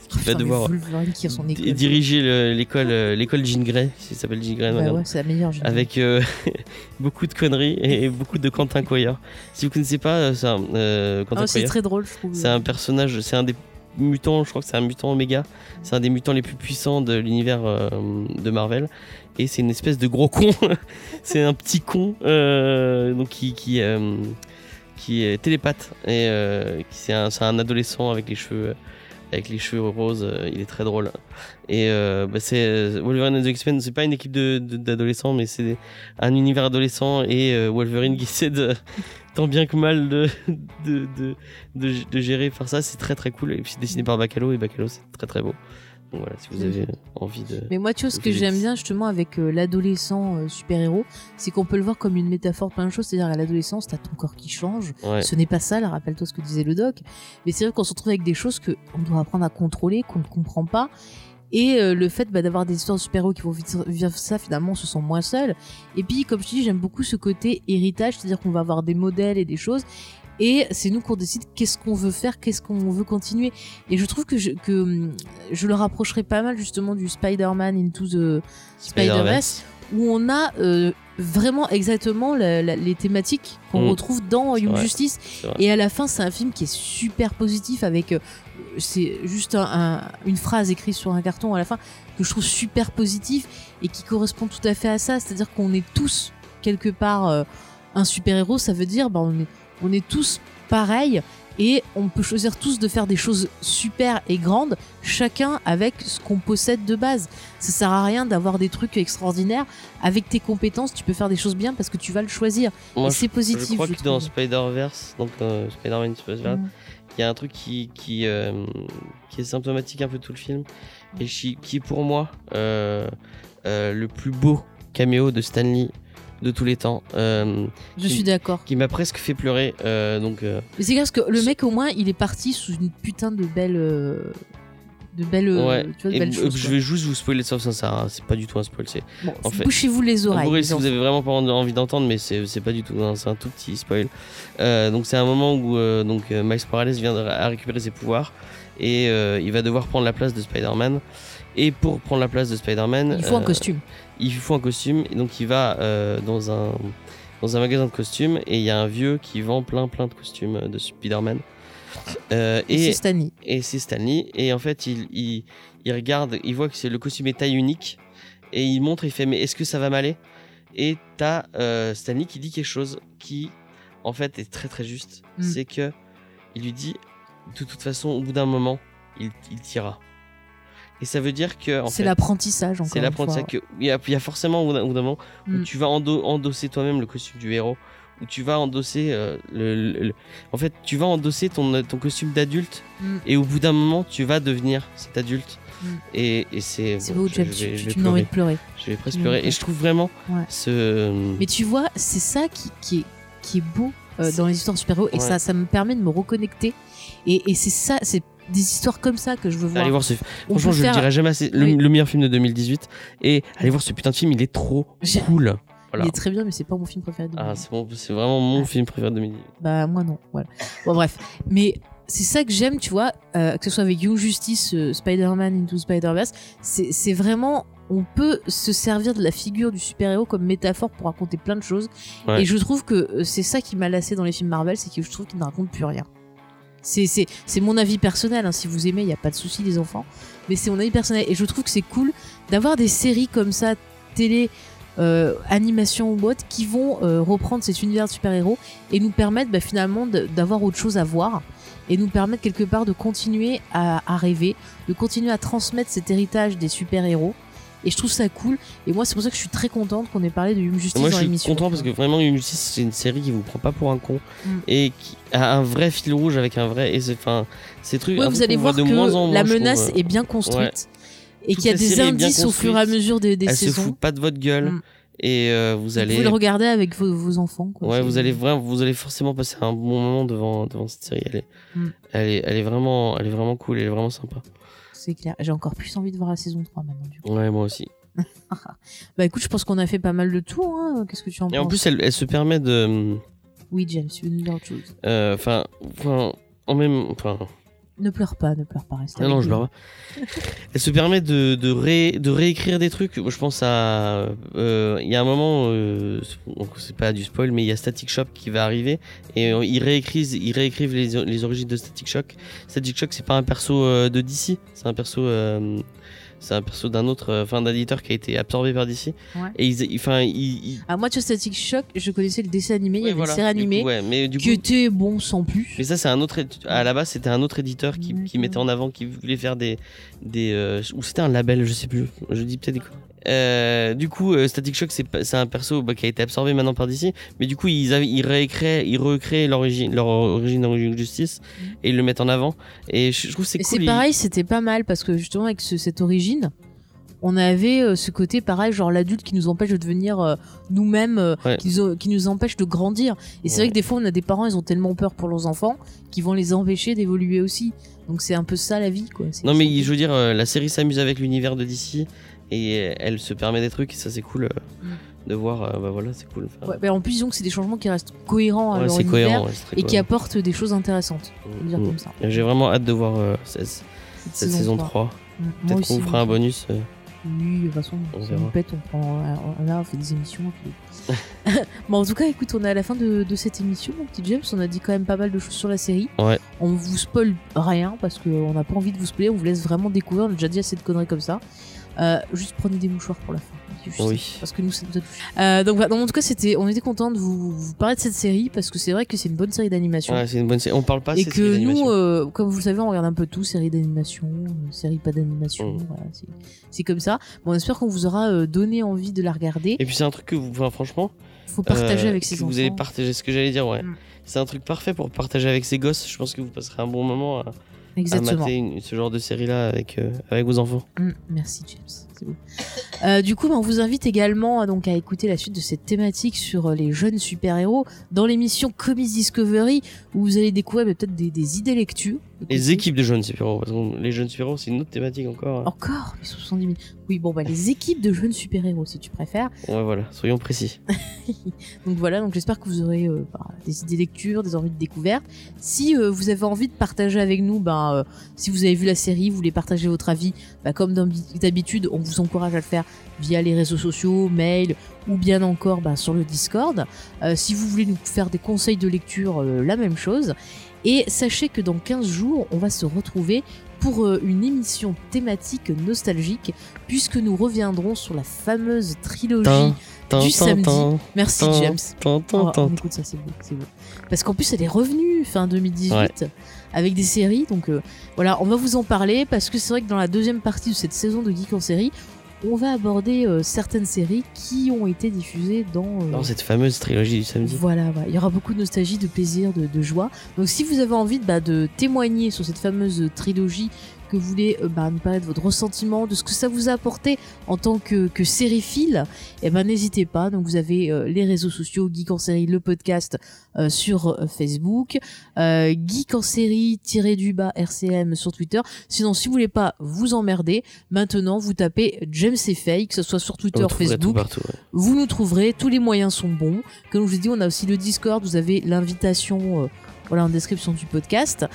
qui va devoir qui a son diriger le- l'école euh, l'école Jean Grey, qui s'appelle Jean Grey. Bah ouais, c'est la meilleure. je dirais. avec euh, beaucoup de conneries et, et beaucoup de Quentin Coyard. Si vous connaissez pas, euh, euh, Quentin Ah, c'est très drôle, je trouve. c'est un personnage, c'est un des mutants, je crois que c'est un mutant Oméga, c'est un des mutants les plus puissants de l'univers euh, de Marvel. Et c'est une espèce de gros con, c'est un petit con euh, donc qui qui, euh, qui est télépathe. Et c'est un, adolescent avec les cheveux avec les cheveux roses, il est très drôle. Et bah, c'est Wolverine and the X-Men, c'est pas une équipe de- de- d'adolescents, mais c'est un univers adolescent. Et Wolverine qui essaie de tant bien que mal de, de, de, de, de gérer faire ça, c'est très très cool. Et puis c'est dessiné par Bacalo et Bacalo c'est très très beau. Donc voilà, si vous avez envie de. Mais moi, tu vois, ce que j'aime bien justement avec euh, l'adolescent euh, super-héros, c'est qu'on peut le voir comme une métaphore plein de choses. C'est-à-dire, à l'adolescence, t'as ton corps qui change. Ouais. Ce n'est pas ça, rappelle-toi ce que disait le doc. Mais c'est vrai qu'on se retrouve avec des choses que on doit apprendre à contrôler, qu'on ne comprend pas. Et euh, le fait bah, d'avoir des histoires de super-héros qui vont vivre ça, finalement, on se sent moins seul. Et puis, comme je te dis, j'aime beaucoup ce côté héritage, c'est-à-dire qu'on va avoir des modèles et des choses. Et c'est nous qu'on décide qu'est-ce qu'on veut faire, qu'est-ce qu'on veut continuer. Et je trouve que je, que, hum, je le rapprocherais pas mal justement du Spider-Man Into the Spider-Verse, où on a euh, vraiment exactement la- la- les thématiques qu'on Mm. retrouve dans Young vrai. Justice. Et à la fin, c'est un film qui est super positif avec. euh, c'est juste un- un- une phrase écrite sur un carton à la fin que je trouve super positif et qui correspond tout à fait à ça. C'est-à-dire qu'on est tous, quelque part, euh, un super-héros. Ça veut dire, bah, on, est, on est tous pareils et on peut choisir tous de faire des choses super et grandes, chacun avec ce qu'on possède de base. Ça sert à rien d'avoir des trucs extraordinaires. Avec tes compétences, tu peux faire des choses bien parce que tu vas le choisir. Moi, et c'est positif. je crois je que dans trouve. Spider-Verse, donc euh, Spider-Man Spider-Verse, Mm. il y a un truc qui, qui, euh, qui est symptomatique un peu de tout le film et qui, est pour moi euh, le plus beau caméo de Stanley de tous les temps. euh, Je suis d'accord. qui m'a presque fait pleurer. euh, donc, euh, Mais c'est parce que le mec, au moins, il est parti sous une putain de belle. de belles, ouais. tu vois, de belles choses. je vais juste vous spoiler ça, ça sert à- c'est pas du tout un spoil. C'est Bon, en fait- bouchez-vous les oreilles. les si vous avez vraiment pas envie d'entendre, mais c'est pas du tout, hein, c'est un tout petit spoil. Donc c'est un moment où donc Miles Morales vient de à récupérer ses pouvoirs et il va devoir prendre la place de Spider-Man. Et pour prendre la place de Spider-Man, Il faut un costume. Il faut un costume et donc il va euh, dans un dans un magasin de costumes et il y a un vieux qui vend plein plein de costumes de Spider-Man. Euh, Et et c'est Stanley. et c'est Stanley et en fait il, il, il regarde il voit que c'est le costume est taille unique et il montre il fait mais est-ce que ça va m'aller? Et t'as euh, Stanley qui dit quelque chose qui en fait est très très juste Mm. c'est que il lui dit de toute façon au bout d'un moment il, il t'ira et ça veut dire que C'est l'apprentissage, encore c'est l'apprentissage il y, a- il y a forcément au bout d'un moment où Mm. tu vas endo- endosser toi-même le costume du héros où tu vas endosser euh, le, le- le- en fait tu vas endosser ton, ton costume d'adulte Mm. et au bout d'un moment tu vas devenir cet adulte Mm. et, et c'est C'est beau, je, je vais, tu, je tu- vais envie de pleurer. je vais presque pleurer et je trouve vraiment Ouais. ce Mais tu vois, c'est ça qui, qui, est, qui est beau euh, dans les histoires de super-héros et ça, ça me permet de me reconnecter. Et, et c'est ça, c'est des histoires comme ça que je veux voir. Allez voir ce Franchement, je le faire- dirai jamais assez. Le, Oui. le meilleur film de 2018. Et allez voir ce putain de film, il est trop cool. Voilà. Il est très bien, mais c'est pas mon film préféré de Ah, 2018. c'est bon, c'est vraiment mon film préféré de 2018. Bah moi non, voilà. Bon bref, mais c'est ça que j'aime, tu vois, euh, que ce soit avec Young Justice, euh, Spider-Man Into Spider-Verse, c'est c'est vraiment on peut se servir de la figure du super-héros comme métaphore pour raconter plein de choses. Ouais. Et je trouve que euh, c'est ça qui m'a lassé dans les films Marvel, c'est que je trouve qu'ils ne racontent plus rien. C'est mon avis personnel. hein. Si vous aimez, il n'y a pas de souci, les enfants. Mais c'est mon avis personnel. Et je trouve que c'est cool d'avoir des séries comme ça, télé, euh, animation ou autre, qui vont euh, reprendre cet univers de super-héros et nous permettre bah, finalement d'avoir autre chose à voir et nous permettre quelque part de continuer à rêver, de continuer à transmettre cet héritage des super-héros. Et je trouve ça cool. Et moi, c'est pour ça que je suis très contente qu'on ait parlé de Young Justice Moi, je dans suis l'émission. content parce que vraiment, Young Justice, c'est une série qui vous prend pas pour un con Mm. et qui a un vrai fil rouge avec un vrai. Et c'est, enfin, ces trucs. Ouais, vous allez voir que moins moins, la je trouve. menace est bien construite et qu'il y a des indices au fur et à mesure des, des Elle se saisons. fout pas de votre gueule Mm. et euh, vous Vous allez. pouvez le regarder avec vos, vos enfants. Quoi. Ouais, vous allez vraiment, vous allez forcément passer un bon moment devant, devant cette série. Elle est, Mm. elle est, elle est vraiment, elle est vraiment cool, elle est vraiment sympa. C'est clair. J'ai encore plus envie de voir la saison 3 maintenant. Du coup. Ouais, moi aussi. Bah écoute, je pense qu'on a fait pas mal de tours. Hein. Qu'est-ce que tu en Et en penses plus, elle, elle se permet de, Oui, James, tu veux nous dire autre chose euh, enfin, enfin, en même, enfin, Ne pleure pas, ne pleure pas. Reste Ah avec non, je pleure pas. Elle se permet de, de, ré- de réécrire des trucs. Je pense à. euh, Il y a un moment, euh, c'est pas du spoil, mais il y a Static Shock qui va arriver. Et euh, ils réécrivent, ils réécrivent les, les origines de Static Shock. Static Shock, c'est pas un perso euh, de DC, c'est un perso. C'est un perso d'un autre, euh, enfin d'un éditeur qui a été absorbé par DC. Ouais. Et ils, enfin, ils, ils- Ah, moi, tu Static Shock, je connaissais le dessin animé. il y avait voilà. une série animée ouais, mais du qui coup, était bon sans plus. Mais ça, c'est un autre. À la base, c'était un autre éditeur qui, qui mettait en avant, qui voulait faire des. des euh, ou c'était un label, je sais plus. Je dis peut-être des. Euh, du coup, euh, Static Shock, c'est un perso bah, qui a été absorbé maintenant par DC. Mais du coup, ils, avaient, ils recréent l'origine, leur origine dans Justice et ils le mettent en avant. Et je, je trouve que c'est cool. c'est ils- pareil, c'était pas mal parce que justement, avec ce- cette origine, on avait euh, ce côté pareil, genre l'adulte qui nous empêche de devenir euh, nous-mêmes, euh, Ouais. qui, nous, qui nous empêche de grandir. Et c'est Ouais. vrai que des fois, on a des parents, ils ont tellement peur pour leurs enfants qu'ils vont les empêcher d'évoluer aussi. Donc c'est un peu ça la vie, quoi. Non, mais je veux dire, la série s'amuse avec l'univers de DC et elle se permet des trucs. Et ça, c'est cool euh, Mm. de voir. euh, bah voilà, c'est cool. Enfin, Ouais, bah, en plus, disons que c'est des changements qui restent cohérents à ouais, leur c'est univers cohérent. ouais, c'est très et qui apportent des choses intéressantes. Dire Mm. comme ça. J'ai vraiment hâte de voir euh, cette, cette saison 3. Mm, moi Peut-être qu'on vous fera un bonus. euh, Oui, de toute façon, On si on pète, on prend. Là, on fait des émissions. puis- bon, en tout cas, écoute, on est à la fin de, de cette émission, mon petit James. On a dit quand même pas mal de choses sur la série. On vous spoil rien parce qu'on n'a pas envie de vous spoiler. On vous laisse vraiment découvrir. On a déjà dit assez de conneries comme ça. Euh, juste prenez des mouchoirs pour la fin. Juste Oui. Parce que nous, ça nous a touché. Euh, donc, voilà. Donc, en tout cas, c'était, on était content de vous, vous parler de cette série parce que c'est vrai que c'est une bonne série d'animation. Ouais, c'est une bonne série. On parle pas Et que nous, euh, comme vous le savez, on regarde un peu tout, séries d'animation, séries pas d'animation, Mm. voilà, c'est- comme ça. Bon, on espère qu'on vous aura donné envie de la regarder. Et puis c'est un truc que vous, enfin, franchement, faut partager avec que ses vous enfants. allez partager. Ce que j'allais dire, ouais. Mm. C'est un truc parfait pour partager avec ses gosses. Je pense que vous passerez un bon moment à, à Exactement. mater une- ce genre de série là avec euh, avec vos enfants. Mm, merci James, Euh, du coup, bah, on vous invite également euh, donc à écouter la suite de cette thématique sur euh, les jeunes super-héros dans l'émission Comics Discovery où vous allez découvrir bah, peut-être des, des idées lectures. Les équipes de jeunes super-héros. Parce que les jeunes super-héros, c'est une autre thématique encore. hein. Encore mais 70 000. Oui, bon, bah, les équipes de jeunes super-héros si tu préfères. Ouais, voilà. Soyons précis. Donc voilà, donc j'espère que vous aurez euh, bah, des idées lecture, des envies de découverte. Si euh, vous avez envie de partager avec nous, ben, euh, si vous avez vu la série, vous voulez partager votre avis, bah, comme d'habi- d'habitude, on vous encourage à le faire via les réseaux sociaux, mail ou bien encore bah, sur le Discord. Euh, si vous voulez nous faire des conseils de lecture, euh, la même chose. Et sachez que dans 15 jours, on va se retrouver pour euh, une émission thématique nostalgique, puisque nous reviendrons sur la fameuse trilogie du samedi. Merci James. Oh, tin. on écoute ça, c'est beau, c'est beau. Parce qu'en plus, elle est revenue fin 2018 avec des séries. Donc euh, voilà, on va vous en parler parce que c'est vrai que dans la deuxième partie de cette saison de Geek en série, on va aborder euh, certaines séries qui ont été diffusées dans. euh, Dans cette fameuse trilogie du samedi. voilà, voilà. il y aura beaucoup de nostalgie, de plaisir, de, de joie. Donc si vous avez envie de, bah, de témoigner sur cette fameuse trilogie que vous voulez euh, bah, nous parler de votre ressentiment, de ce que ça vous a apporté en tant que, que sériephile, eh ben n'hésitez pas. Donc vous avez euh, les réseaux sociaux Geek en série, le podcast euh, sur Facebook, euh, Geek en série tiré du bas RCM sur Twitter. Sinon, si vous voulez pas vous emmerder, maintenant vous tapez James et Faye, que ce soit sur Twitter, Facebook, partout. ouais. vous nous trouverez, tous les moyens sont bons. Comme je vous ai dit, on a aussi le Discord, vous avez l'invitation voilà, en description du podcast.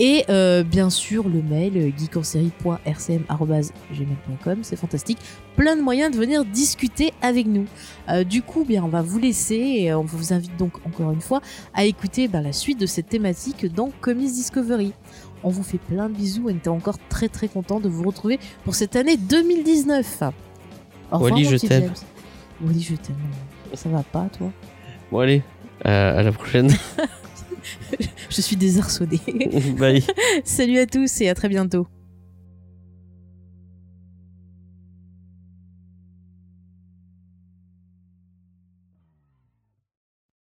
Et euh, bien sûr, le mail euh, geekenserie.rcm.gmail.com, c'est fantastique. Plein de moyens de venir discuter avec nous. Euh, du coup, bien, on va vous laisser et on vous invite donc encore une fois à écouter ben, la suite de cette thématique dans Comics Discovery. On vous fait plein de bisous, on était encore très très content de vous retrouver pour cette année 2019. Au revoir, Wally, je t'aime. Wally, je t'aime. Ça va pas, toi? Bon, allez, à la prochaine. Je suis désarçonnée. Bye. Salut à tous et à très bientôt.